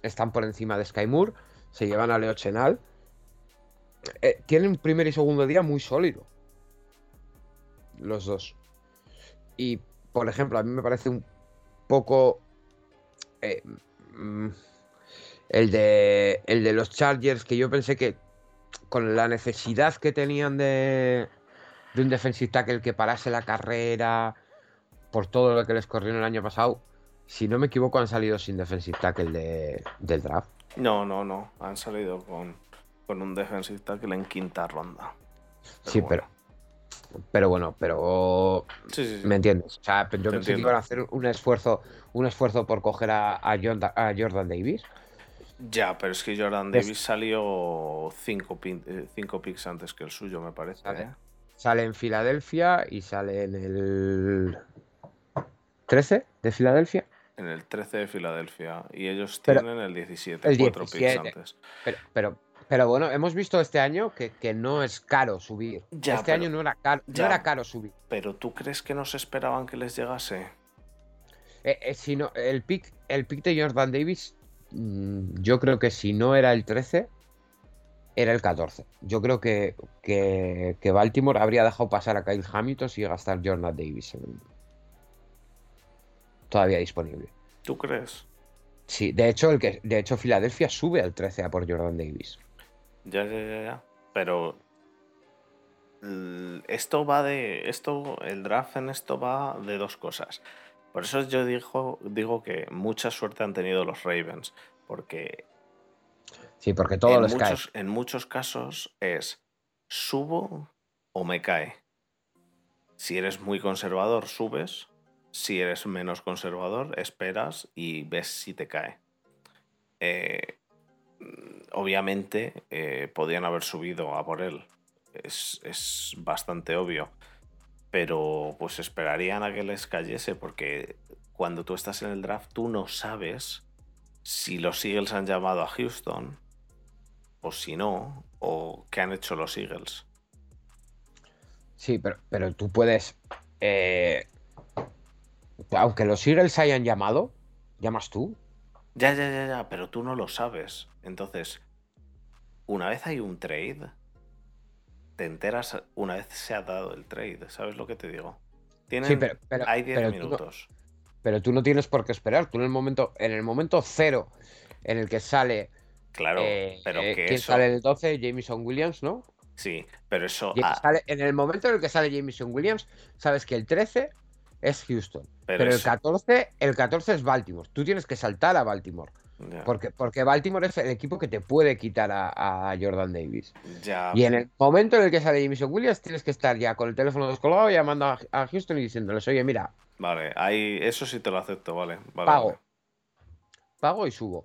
están por encima de Sky Moore. Se llevan a Leo Chenal. Eh, tienen primer y segundo día muy sólido. Los dos. Y, por ejemplo, a mí me parece un poco. eh, mm, el, de, el de los Chargers, que yo pensé que con la necesidad que tenían de, de un defensive tackle que parase la carrera, por todo lo que les corrió en el año pasado, si no me equivoco, han salido sin defensive tackle de- del draft. No, no, no. Han salido con, con un defensive tackle en quinta ronda. sí, pero. Pero bueno, pero Sí, sí, sí. ¿Me entiendes? O sea, yo Te pensé que entiendo. iban a hacer un esfuerzo, un esfuerzo por coger a, a Jordan, a Jordan Davis. Ya, pero es que Jordan Es- Davis salió cinco, pin- eh, cinco picks antes que el suyo, me parece. Vale. ¿eh? Sale en Filadelfia y sale en el 13 de Filadelfia. En el 13 de Filadelfia. Y ellos Pero- tienen el 17, el cuatro picks 17. antes. Pero, pero, pero bueno, hemos visto este año que, que no es caro subir. Ya, este pero- año no era caro, no era caro subir. Pero ¿tú crees que no se esperaban que les llegase? Eh, eh, si no, el pick, el pick de Jordan Davis, mm, yo creo que si no era el 13, era el 14. Yo creo que, que, Baltimore habría dejado pasar a Kyle Hamilton y gastar Jordan Davis todavía disponible. ¿Tú crees? Sí, de hecho, el que, de hecho, Filadelfia sube al 13 a por Jordan Davis. Ya, ya, ya, ya. Pero esto va de. Esto, el draft en esto va de dos cosas. Por eso yo digo, digo que mucha suerte han tenido los Ravens. Porque Sí, porque todo en los muchos, En muchos casos es subo o me cae. Si eres muy conservador, subes. Si eres menos conservador, esperas y ves si te cae. Eh, obviamente eh, podían haber subido a por él. Es, es, bastante obvio. Pero pues esperarían a que les cayese porque cuando tú estás en el draft tú no sabes si los Eagles han llamado a Houston o si no, o qué han hecho los Eagles. Sí, pero, pero tú puedes. Eh, aunque los Eagles hayan llamado, llamas tú. Ya, ya, ya, ya, pero tú no lo sabes. Entonces, una vez hay un trade, te enteras una vez se ha dado el trade. ¿Sabes lo que te digo? sí, pero, hay 10 minutos. pero tú no tienes por qué esperar. Tú en el momento, en el momento cero en el que sale Claro, eh, pero eh, que ¿quién sale el 12? Jameson Williams, ¿no? Sí, pero eso... en el momento en el que sale Jameson Williams, sabes que el 13 es Houston. Pero, el, 14, el 14 es Baltimore. Tú tienes que saltar a Baltimore. Porque, porque Baltimore es el equipo que te puede quitar a, Jordan Davis. Y en el momento en el que sale Jameson Williams, tienes que estar ya con el teléfono descolgado llamando a, Houston y diciéndoles, oye, mira. Vale, ahí, eso sí te lo acepto, vale. pago. Pago y subo.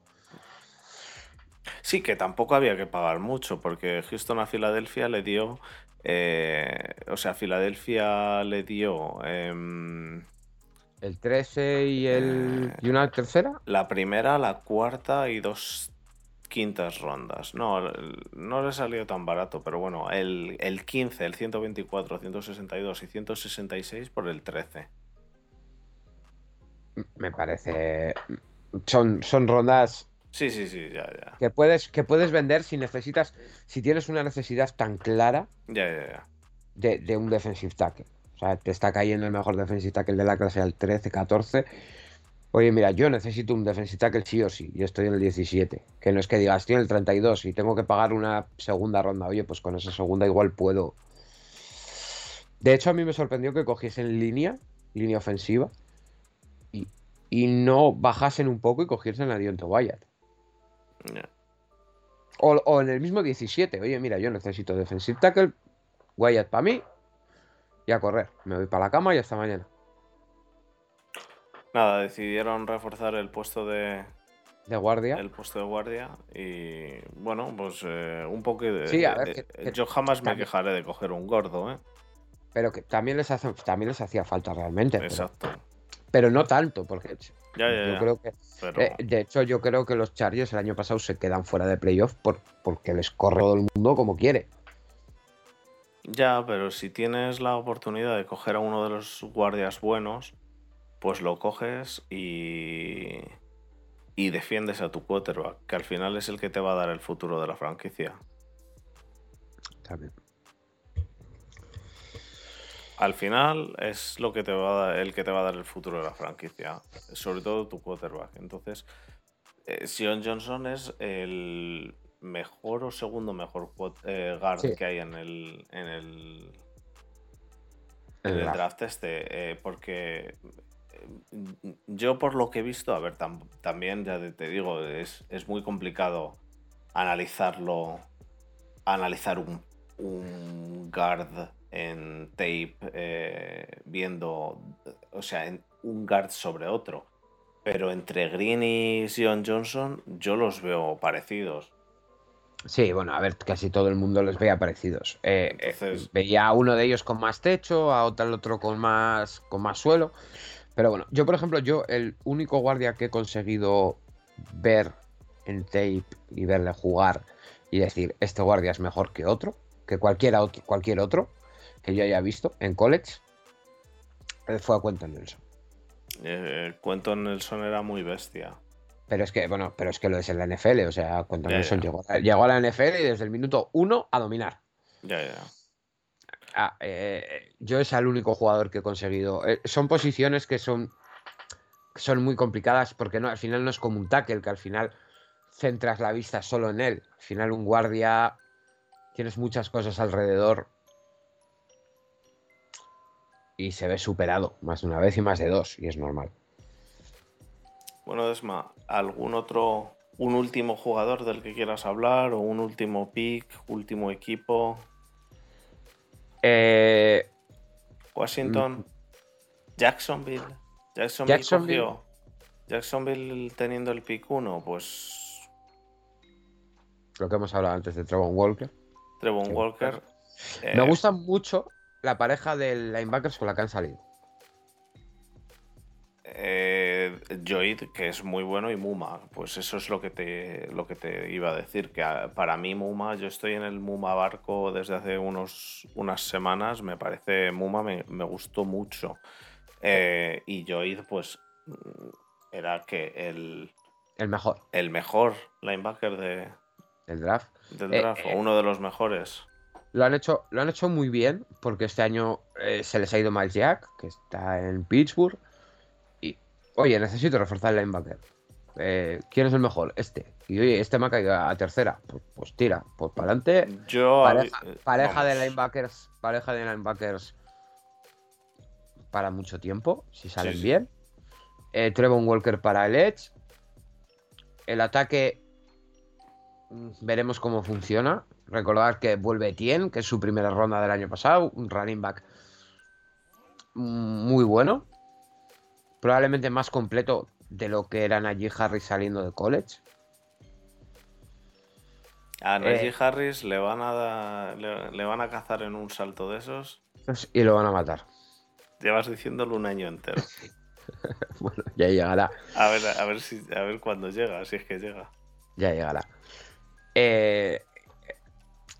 Sí, que tampoco había que pagar mucho, porque Houston a Filadelfia le dio. Eh, o sea, Filadelfia le dio. Em, el 13 y el. ¿Y una tercera? La primera, la cuarta y dos quintas rondas. No, no le salió tan barato, pero bueno, el, el 15, el 124, 162 y 166 por el 13. Me parece. Son, son rondas Sí, sí, sí, ya, ya. Que puedes, que puedes vender si necesitas, si tienes una necesidad tan clara ya, ya, ya. De, un defensive tackle. O sea, te está cayendo el mejor defensive tackle de la clase al 13, 14. Oye, mira, yo necesito un defensive tackle sí o sí, y estoy en el 17. Que no es que digas, estoy en el 32 y tengo que pagar una segunda ronda. Oye, pues con esa segunda igual puedo. De hecho, a mí me sorprendió que cogiesen línea, línea ofensiva, y, y no bajasen un poco y cogiesen a Dionto Wyatt. O, en el mismo 17. Oye, mira, yo necesito defensive tackle. Wyatt para mí. Y a correr. Me voy para la cama y hasta mañana. Nada, decidieron reforzar el puesto de. De guardia. El puesto de guardia. Y bueno, pues eh, un poco de. Sí, a ver. yo jamás me quejaré de coger un gordo, ¿eh? Pero que también les, hace, también les hacía falta realmente. Exacto. Pero, no tanto, porque ya, ya, yo creo que eh, de hecho, yo creo que los Chargers el año pasado se quedan fuera de playoff por, porque les corre todo el mundo como quiere. Ya, pero si tienes la oportunidad de coger a uno de los guardias buenos, pues lo coges y, y defiendes a tu quarterback, que al final es el que te va a dar el futuro de la franquicia. También al final es lo que te va a dar, el que te va a dar el futuro de la franquicia, sobre todo tu quarterback. Entonces, eh, Sion Johnson es el mejor o segundo mejor eh, guard que hay en el en el, draft este, eh, porque yo por lo que he visto, a ver, también ya te digo, es, muy complicado analizarlo, analizar un, un guard en tape eh, viendo, o sea, en un guard sobre otro. Pero entre Green y Sion Johnson yo los veo parecidos. Sí, bueno, a ver, casi todo el mundo los veía parecidos. Eh, eh, veía a uno de ellos con más techo, a otro, otro con más, con más suelo. Pero bueno, yo por ejemplo, yo el único guardia que he conseguido ver en tape y verle jugar y decir, este guardia es mejor que otro, que cualquiera otro, cualquier otro, que yo haya visto en college fue a Quentin Nelson. Eh, Quentin Nelson era muy bestia. Pero es que, bueno, pero es que lo es en la NFL, o sea, cuando Ya, Nelson ya. llegó, llegó a la NFL y desde el minuto uno a dominar. Ya, ya. Ah, eh, yo es el único jugador que he conseguido. eh, son posiciones que son, son muy complicadas porque no, al final no es como un tackle, que al final centras la vista solo en él. Al final un guardia tienes muchas cosas alrededor y se ve superado más de una vez y más de dos, y es normal. Bueno, Desma, ¿algún otro, un último jugador del que quieras hablar o un último pick, último equipo? Eh, Washington, Jacksonville. Jacksonville, Jacksonville. cogió- Jacksonville teniendo el pick 1, pues lo que hemos hablado antes de Trevon Walker. Trevon. Walker. Me eh, gusta mucho la pareja de linebackers con la que han salido. eh, Joyd, que es muy bueno, y Muma. Pues eso es lo que te, lo que te iba a decir. Que para mí, Muma, yo estoy en el Muma barco desde hace unos, unas semanas. Me parece, Muma me, me gustó mucho. Eh, y Joyd, pues, mm, era que el, El mejor el mejor linebacker de, del draft. del draft, eh. o uno de los mejores. Lo han hecho, lo han hecho muy bien porque este año eh, se les ha ido Miles Jack, que está en Pittsburgh. Y, oye, necesito reforzar el linebacker. Eh, ¿Quién es el mejor? Este. Y oye, este me ha caído a tercera. Pues, pues tira, pues para adelante. Yo, Pareja, eh, pareja de linebackers. Pareja de linebackers para mucho tiempo, si salen sí. bien. Eh, Trevon Walker para el Edge. El ataque. mm, Veremos cómo funciona. Recordar que vuelve Etienne, que es su primera ronda del año pasado. Un running back muy bueno. Probablemente más completo de lo que era Najee Harris saliendo de college. A Najee eh, Harris le van a da- le, le van a cazar en un salto de esos. Y lo van a matar. Llevas diciéndolo un año entero. Bueno, ya llegará. A ver, a ver si, a ver cuándo llega, si es que llega. Ya llegará. Eh,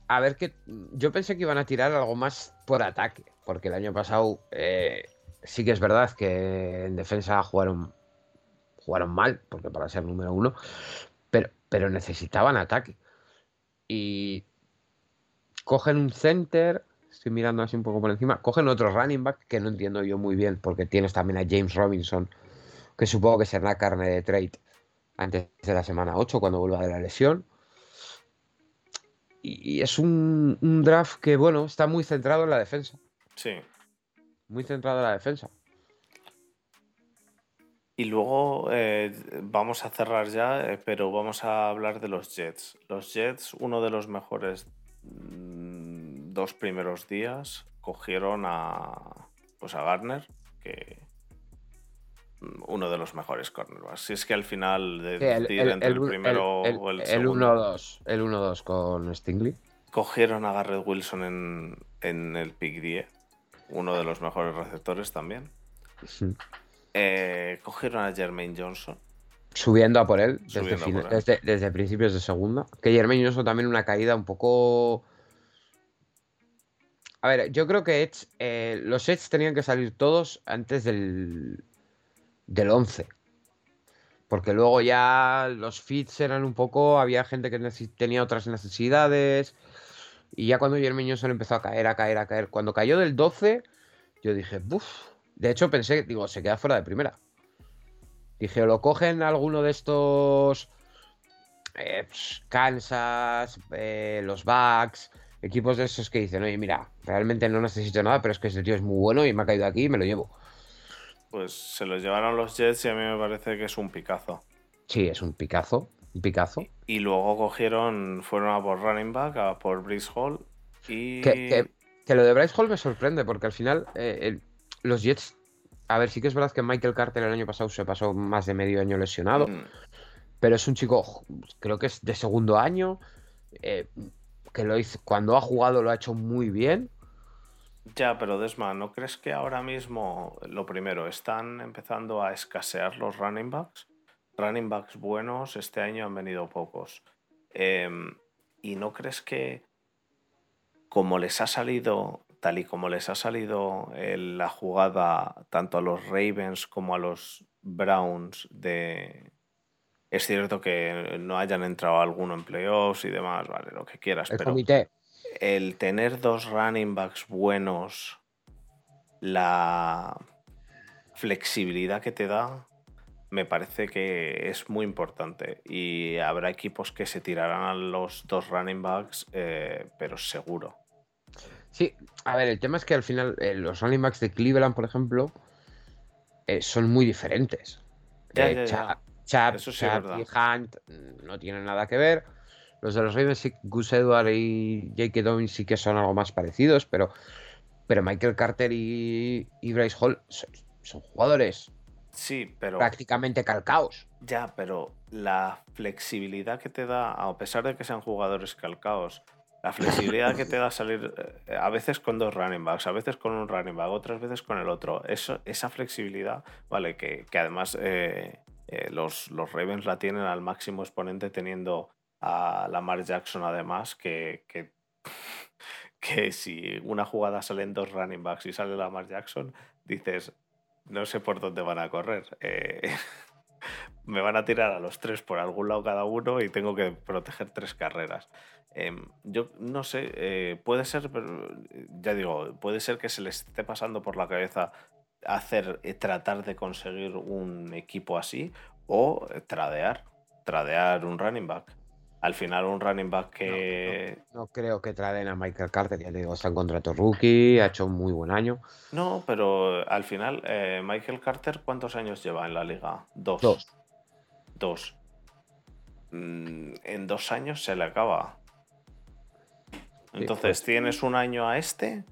a ver que yo pensé que iban a tirar algo más por ataque, porque el año pasado eh, sí que es verdad que en defensa jugaron jugaron mal, porque para ser número uno, pero, pero necesitaban ataque. Y cogen un center, estoy mirando así un poco por encima, cogen otro running back que no entiendo yo muy bien, porque tienes también a James Robinson, que supongo que será carne de trade antes de la semana 8, cuando vuelva de la lesión. Y, es un, un draft que, bueno, está muy centrado en la defensa. Sí. Muy centrado en la defensa. Y luego eh, vamos a cerrar ya, eh, pero vamos a hablar de los Jets. Los Jets, uno de los mejores mm, dos primeros días, cogieron a pues a Garner, que uno de los mejores cornerbacks. Si es que al final de Sí, el, el- entre el, el- primero o el, segundo, 1-2 el 1-2 con Stingley. cogieron a Garrett Wilson en, en el pick 10, uno de los mejores receptores también. Eh, cogieron a Jermaine Johnson. Subiendo a él desde, por él. desde- desde principios de segunda. Que Jermaine Johnson también una caída un poco. A ver, yo creo que Edge, eh, los Edge tenían que salir todos antes del, del 11. Porque luego ya los fits eran un poco. Había gente que tenía otras necesidades. Y ya cuando Jermaine Johnson empezó a caer, a caer, a caer. Cuando cayó del 12, yo dije, buf. De hecho, pensé, digo, se queda fuera de primera. Dije, o lo cogen alguno de estos eh, pues, Kansas, eh, los Bucks, equipos de esos que dicen, oye, mira, realmente no necesito nada, pero es que ese tío es muy bueno y me ha caído aquí y me lo llevo. Pues se los llevaron los Jets y a mí me parece que es un picazo. Sí, es un picazo, un picazo. Y luego cogieron, fueron a por running back, a por Brice Hall y... Que, que- que lo de Bryce Hall me sorprende porque al final eh, el- los Jets, a ver, sí que es verdad que Michael Carter el año pasado se pasó más de medio año lesionado, Mm, pero es un chico, creo que es de segundo año, eh, que lo hizo, cuando ha jugado lo ha hecho muy bien. Ya, pero Desma, ¿no crees que ahora mismo, lo primero, están empezando a escasear los running backs? Running backs buenos este año han venido pocos. Em, ¿Y no crees que como les ha salido, tal y como les ha salido la jugada tanto a los Ravens como a los Browns de, Es cierto que no hayan entrado alguno en playoffs y demás, vale, lo que quieras, El pero comité. El tener dos running backs buenos, la flexibilidad que te da, me parece que es muy importante. Y habrá equipos que se tirarán a los dos running backs, eh, pero seguro. Sí, a ver, el tema es que al final eh, los running backs de Cleveland, por ejemplo, eh, son muy diferentes. Ya, ya, ya. Cha- Chap, Eso sí es Chap verdad. y Hunt mm, no tienen nada que ver. Los de los Ravens, sí, Gus Edward y J.K. Dobbins sí que son algo más parecidos, pero, pero Michael Carter y, y Bryce Hall son, son jugadores Sí, pero prácticamente calcaos. ya, pero la flexibilidad que te da, a pesar de que sean jugadores calcaos, la flexibilidad que te da salir eh, a veces con dos running backs, a veces con un running back, otras veces con el otro. Eso, esa flexibilidad, vale, que, que además eh, eh, los, los Ravens la tienen al máximo exponente teniendo a Lamar Jackson además, que, que, que si una jugada salen dos running backs y sale Lamar Jackson, dices, no sé por dónde van a correr. eh, me van a tirar a los tres por algún lado cada uno y tengo que proteger tres carreras. Em, yo no sé, eh, puede ser, ya digo, puede ser que se les esté pasando por la cabeza hacer, eh, tratar de conseguir un equipo así o tradear, tradear un running back. Al final un running back que... No creo que traen a Michael Carter, ya te digo, está en contrato rookie, ha hecho un muy buen año. No, pero al final eh, Michael Carter, ¿cuántos años lleva en la liga? Dos. Dos. Dos. Mm, En dos años se le acaba. Entonces pues- tienes un año a este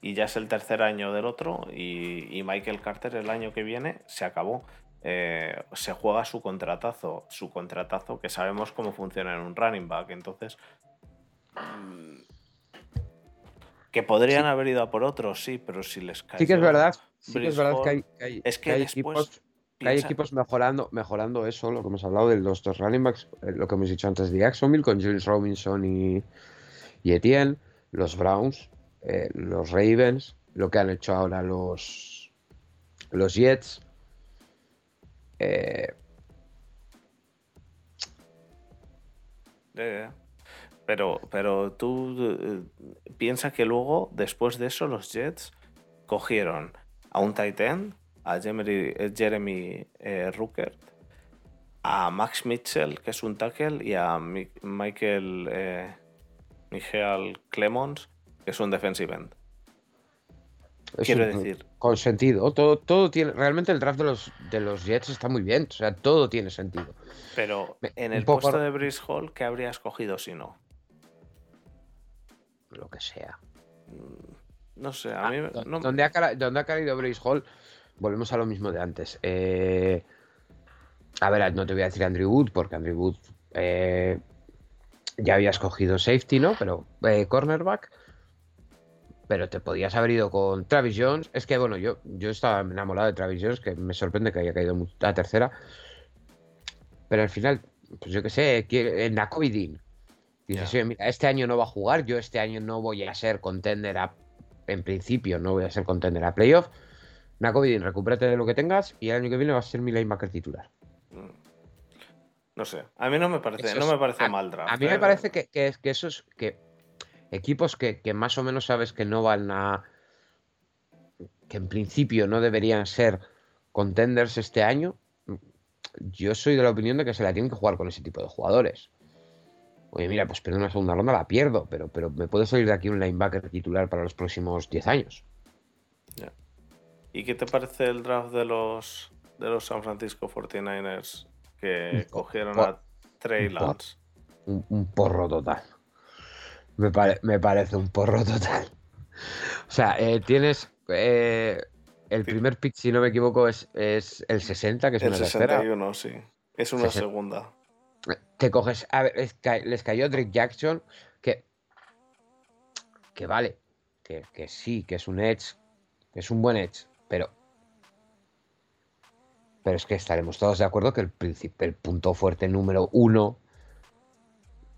y ya es el tercer año del otro y, y Michael Carter el año que viene se acabó. Eh, se juega su contratazo, su contratazo que sabemos cómo funciona en un running back. Entonces, mm, que podrían haber ido a por otro, sí, pero si les cae. Sí que es verdad, sí que es verdad que hay, Hall, que hay- es que que hay después equipos, que hay equipos mejorando, mejorando eso, lo que hemos hablado de los dos running backs, eh, lo que hemos dicho antes de Jacksonville, con Jules Robinson y, y Etienne, los Browns, eh, los Ravens, lo que han hecho ahora los, los Jets. Eh. Pero, pero tú eh, piensa que luego, después de eso, los Jets cogieron a un tight end, a Jeremy, eh, Ruckert, a Max Mitchell, que es un tackle, y a Mi- Michael Michael Clemons, que es un defensive end. Es Quiero un- decir, con sentido, todo, todo tiene, realmente el draft de los, de los Jets está muy bien, o sea, todo tiene sentido. pero en el poco- puesto de Brice Hall, ¿qué habrías cogido si no? Lo que sea. No sé, a Ah, mí no- donde, ha, donde ha caído Brace Hall, volvemos a lo mismo de antes. Eh, a ver, no te voy a decir Andrew Wood, porque Andrew Wood eh, ya había escogido safety, ¿no? Pero eh, cornerback. Pero te podías haber ido con Travis Jones. Es que, bueno, yo, yo estaba enamorado de Travis Jones, que me sorprende que haya caído a tercera. Pero al final, pues yo qué sé, Nakobe Dean. Dices, mira, este año no va a jugar, yo este año no voy a ser contender a. En principio, no voy a ser contender a playoff. Nakobe Dean, recupérate de lo que tengas y el año que viene vas a ser mi linebacker titular. no sé. A mí no me parece, Eso no es- me parece a- mal draft. A mí me eh. parece que, que, es- que esos que equipos que, que más o menos sabes que no van a. que en principio no deberían ser contenders este año. Yo soy de la opinión de que se la tienen que jugar con ese tipo de jugadores. Oye, mira, pues pierdo una segunda ronda, la pierdo, pero, pero me puede salir de aquí un linebacker titular para los próximos 10 años. ¿Y qué te parece el draft de los de los San Francisco 49ers que Un cogieron por- a Trey un por- Lance? Un, un porro total. Me, pare- me parece un porro total. O sea, eh, tienes. eh, el primer pick, si no me equivoco, es, es el 60, que es El una tercera. 61, sí. Es una 60. segunda. Te coges. A ver, es les cayó Drake Jackson, que. Que vale. Que, que sí, que es un edge. Que es un buen edge. Pero. Pero es que estaremos todos de acuerdo que el, el punto fuerte número uno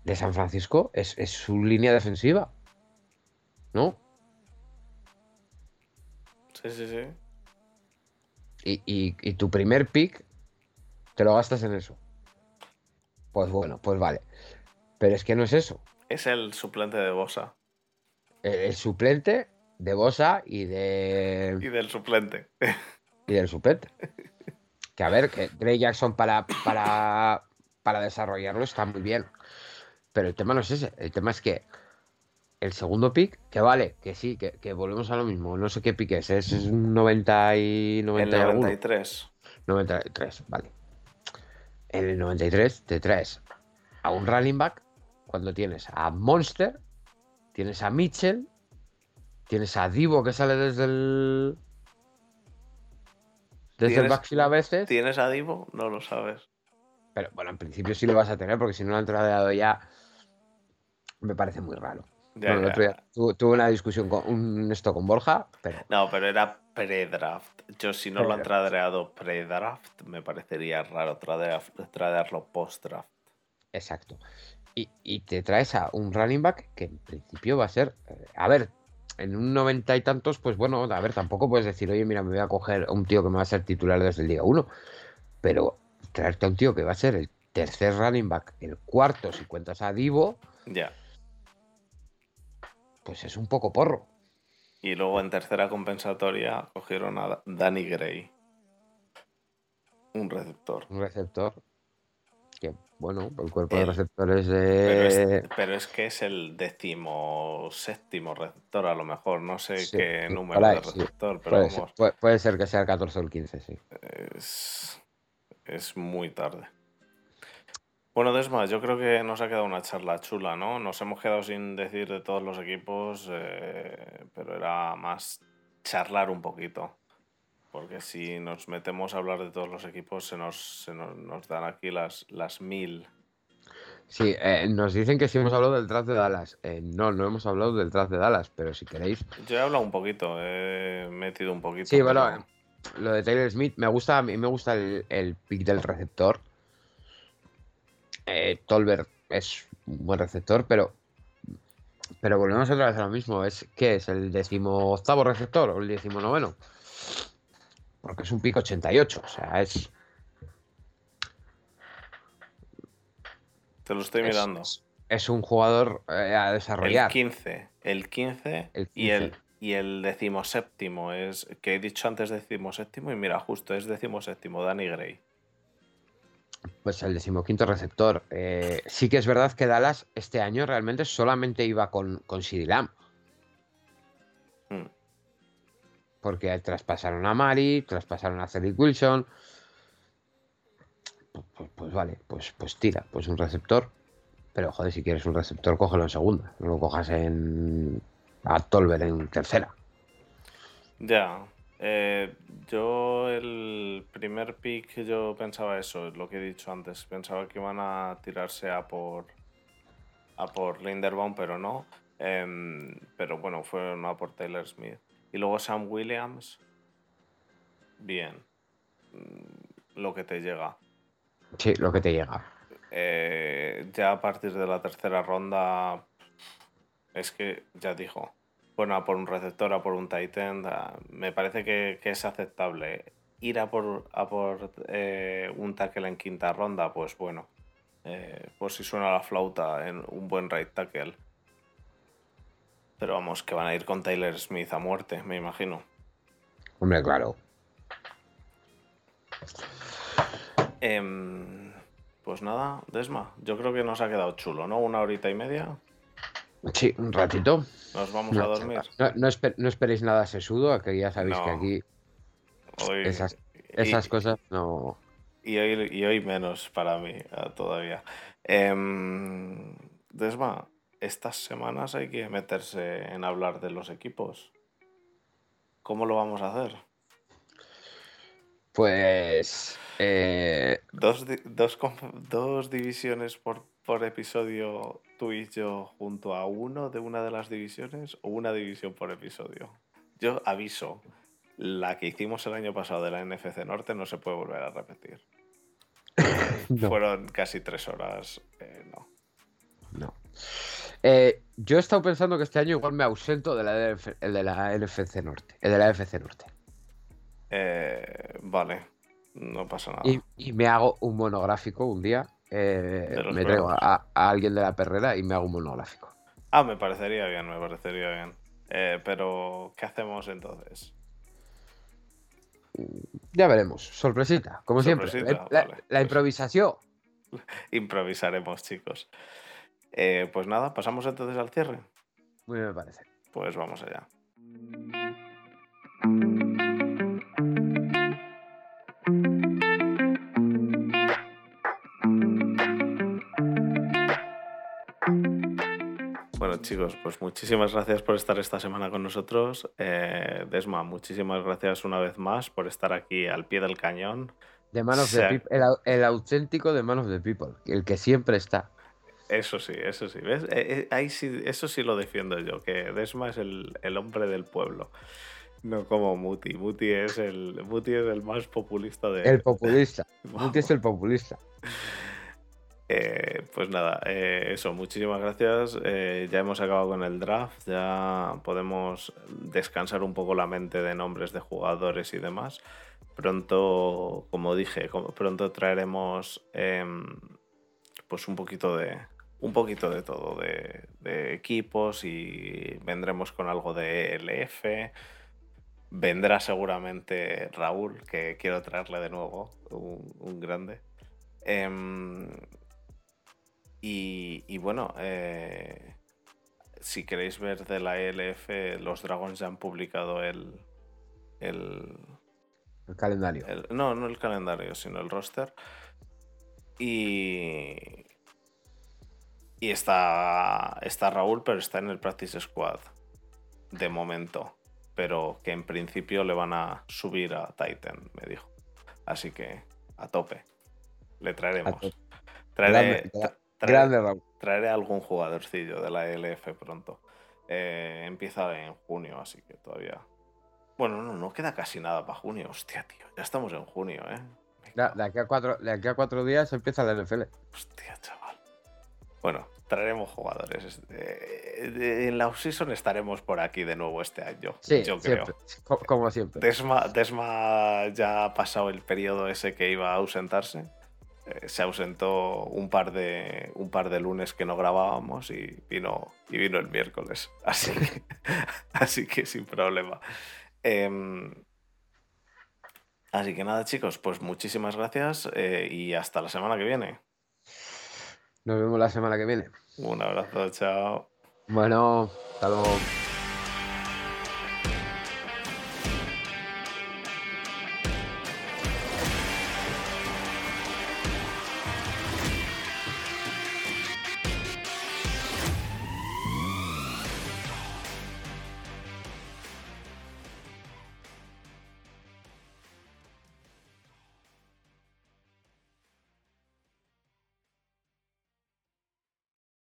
de San Francisco es, es su línea defensiva. ¿No? Sí, sí, sí. Y, y- y tu primer pick te lo gastas en eso. Pues bueno, pues vale. Pero es que no es eso. Es el suplente de Bosa. El, el suplente de Bosa y de. Y del suplente. Y del suplente. Que a ver, que Dre Jackson para, para, para desarrollarlo está muy bien. Pero el tema no es ese. El tema es que el segundo pick, que vale, que sí, que, que volvemos a lo mismo. No sé qué pick es. Es un 90 y 90 el y alguno. 93. 93, vale. En el 93 te traes a un running back cuando tienes a Monster, tienes a Mitchell, tienes a Divo que sale desde el. Desde el ¿Tienes- backfield a veces. ¿Tienes a Divo? No lo sabes. Pero bueno, en principio sí lo vas a tener, porque si no lo han tradeado ya. Me parece muy raro. Ya, el otro día tu- tuve una discusión con un esto con Borja, pero No, pero era pre-draft. Yo si no lo han tradeado pre-draft, me parecería raro tradear- tradearlo post-draft. Exacto. Y, y te traes a un running back que en principio va a ser. eh, A ver, en un noventa y tantos, pues bueno, a ver, tampoco puedes decir, oye, mira, me voy a coger a un tío que me va a ser titular desde el día uno. Pero traerte a un tío que va a ser el tercer running back, el cuarto, si cuentas a Divo, Ya. Pues es un poco porro. Y luego en tercera compensatoria cogieron a Danny Gray. Un receptor. Un receptor. Que, bueno, el cuerpo de El- receptores Pero es, de. pero es que es el décimo séptimo receptor, a lo mejor. No sé Sí, qué sí, número de sí. receptor, pero Puede ser, vamos, puede- puede ser que sea el 14 o el 15, sí. es, es muy tarde. Bueno, Desma, yo creo que nos ha quedado una charla chula, ¿no? Nos hemos quedado sin decir de todos los equipos, eh, pero era más charlar un poquito. Porque si nos metemos a hablar de todos los equipos, se nos, se nos, nos dan aquí las, las mil. Sí, eh, nos dicen que sí hemos hablado del draft de Dallas. Eh, no, no hemos hablado del draft de Dallas, pero si queréis. Yo he hablado un poquito, he metido un poquito. Sí, bueno, pero- lo de Taylor Smith me gusta, a mí me gusta el, el pick del receptor. Eh, Tolbert es un buen receptor, pero. Pero volvemos otra vez a lo mismo. Es ¿qué es? ¿El decimoctavo receptor o el decimonoveno? Porque es un pick 88. O sea, es. Te lo estoy es- mirando. Es, un jugador eh, a El desarrollar. 15, el 15, El y el 15. y el decimoséptimo es que he dicho antes decimoséptimo y mira, justo es decimoséptimo Danny Gray. Pues el decimoquinto receptor. Eh, sí que es verdad que Dallas este año realmente solamente iba con, con Lamb, Mm. Porque traspasaron a Mari, traspasaron a Cedric Wilson. Pues, pues- pues vale, pues, pues tira, pues un receptor. Pero joder, si quieres un receptor, cógelo en segunda. No lo cojas en. a Tolver en tercera. Ya. Eh, yo el primer pick yo pensaba eso, lo que he dicho antes. Pensaba que iban a tirarse a por a por Linderbaum, pero no. Em, pero bueno, fueron a por Taylor Smith. Y luego Sam Williams. Bien. Mm, Lo que te llega. Sí, lo que te llega. Eh, ya a partir de la tercera ronda, es que ya dijo, bueno, a por un receptor, a por un tight end, a- me parece que, que es aceptable. Ir a por, a por eh, un tackle en quinta ronda, pues bueno, eh, pues si suena la flauta en un buen right tackle. Pero vamos, que van a ir con Taylor Smith a muerte, me imagino. Hombre, claro. Em, pues nada, Desma, yo creo que nos ha quedado chulo, ¿no? Una horita y media. Sí, un ratito. Nos vamos a No, dormir. no, no espe- no esperéis nada sesudo, que ya sabéis que aquí Hoy, esas, y- cosas no. Y hoy, y hoy menos para mí eh, todavía. Em, Desma, estas semanas hay que meterse en hablar de los equipos. ¿Cómo lo vamos a hacer? Pues. eh, Dos, dos divisiones por, por episodio, tú y yo, junto a uno de una de las divisiones, o una división por episodio. Yo aviso, la que hicimos el año pasado de la NFC Norte no se puede volver a repetir. no, Fueron casi tres horas. eh, no. no. Eh, yo he estado pensando que este año igual me ausento de la, el de la NFC Norte. El de la FC Norte. Eh, vale, no pasa nada. Y, y me hago un monográfico un día eh, me traigo a, alguien de la perrera y me hago un monográfico. Ah, me parecería bien, me parecería bien. Eh, pero, ¿qué hacemos entonces? Ya veremos. Sorpresita, como siempre. La, improvisación. Improvisaremos, chicos. Eh, pues nada, pasamos entonces al cierre. Muy bien, me parece. Pues vamos allá. Chicos, pues muchísimas gracias por estar esta semana con nosotros. Eh, Desma, muchísimas gracias una vez más por estar aquí al pie del cañón. De manos de el, auténtico de manos de people, el que siempre está. Eso sí, eso sí. ¿Ves? Eh, eh, ahí sí, eso sí lo defiendo yo, que Desma es el, hombre del pueblo. No como Muti. Muti es el, Muti es el más populista de. El populista. Muti es el populista. Eh, pues nada, eso, muchísimas gracias. ya hemos acabado con el draft, ya podemos descansar un poco la mente de nombres de jugadores y demás. Pronto, como dije, pronto traeremos em, pues un poquito de, un poquito de todo, de, equipos y vendremos con algo de LF. Vendrá seguramente Raúl, que quiero traerle de nuevo, un, grande. Y, bueno, eh, si queréis ver de la ELF, los Dragons ya han publicado el. El, el calendario. no, no el calendario, sino el roster. Y, y está, está Raúl, pero está en el Practice Squad. De momento. Pero que en principio le van a subir a Titan, me dijo. Así que a tope. Le traeremos. Traeré, traeré, algún jugadorcillo de la ELF pronto. Eh, empieza en junio, así que todavía. Bueno, no, no queda casi nada para junio. Hostia, tío. Ya estamos en junio, ¿eh? De, aquí a cuatro, de aquí a cuatro días empieza la NFL. Hostia, chaval. Bueno, traeremos jugadores. Eh, en la offseason estaremos por aquí de nuevo este año. Sí, yo creo. Como siempre. Desma, ya ha pasado el periodo ese que iba a ausentarse. Eh, se ausentó un par de un par de lunes que no grabábamos y vino, y vino el miércoles. Así que, así que sin problema. Em, así que nada, chicos, pues muchísimas gracias eh, y hasta la semana que viene. Nos vemos la semana que viene. Un abrazo, chao. Bueno, hasta luego.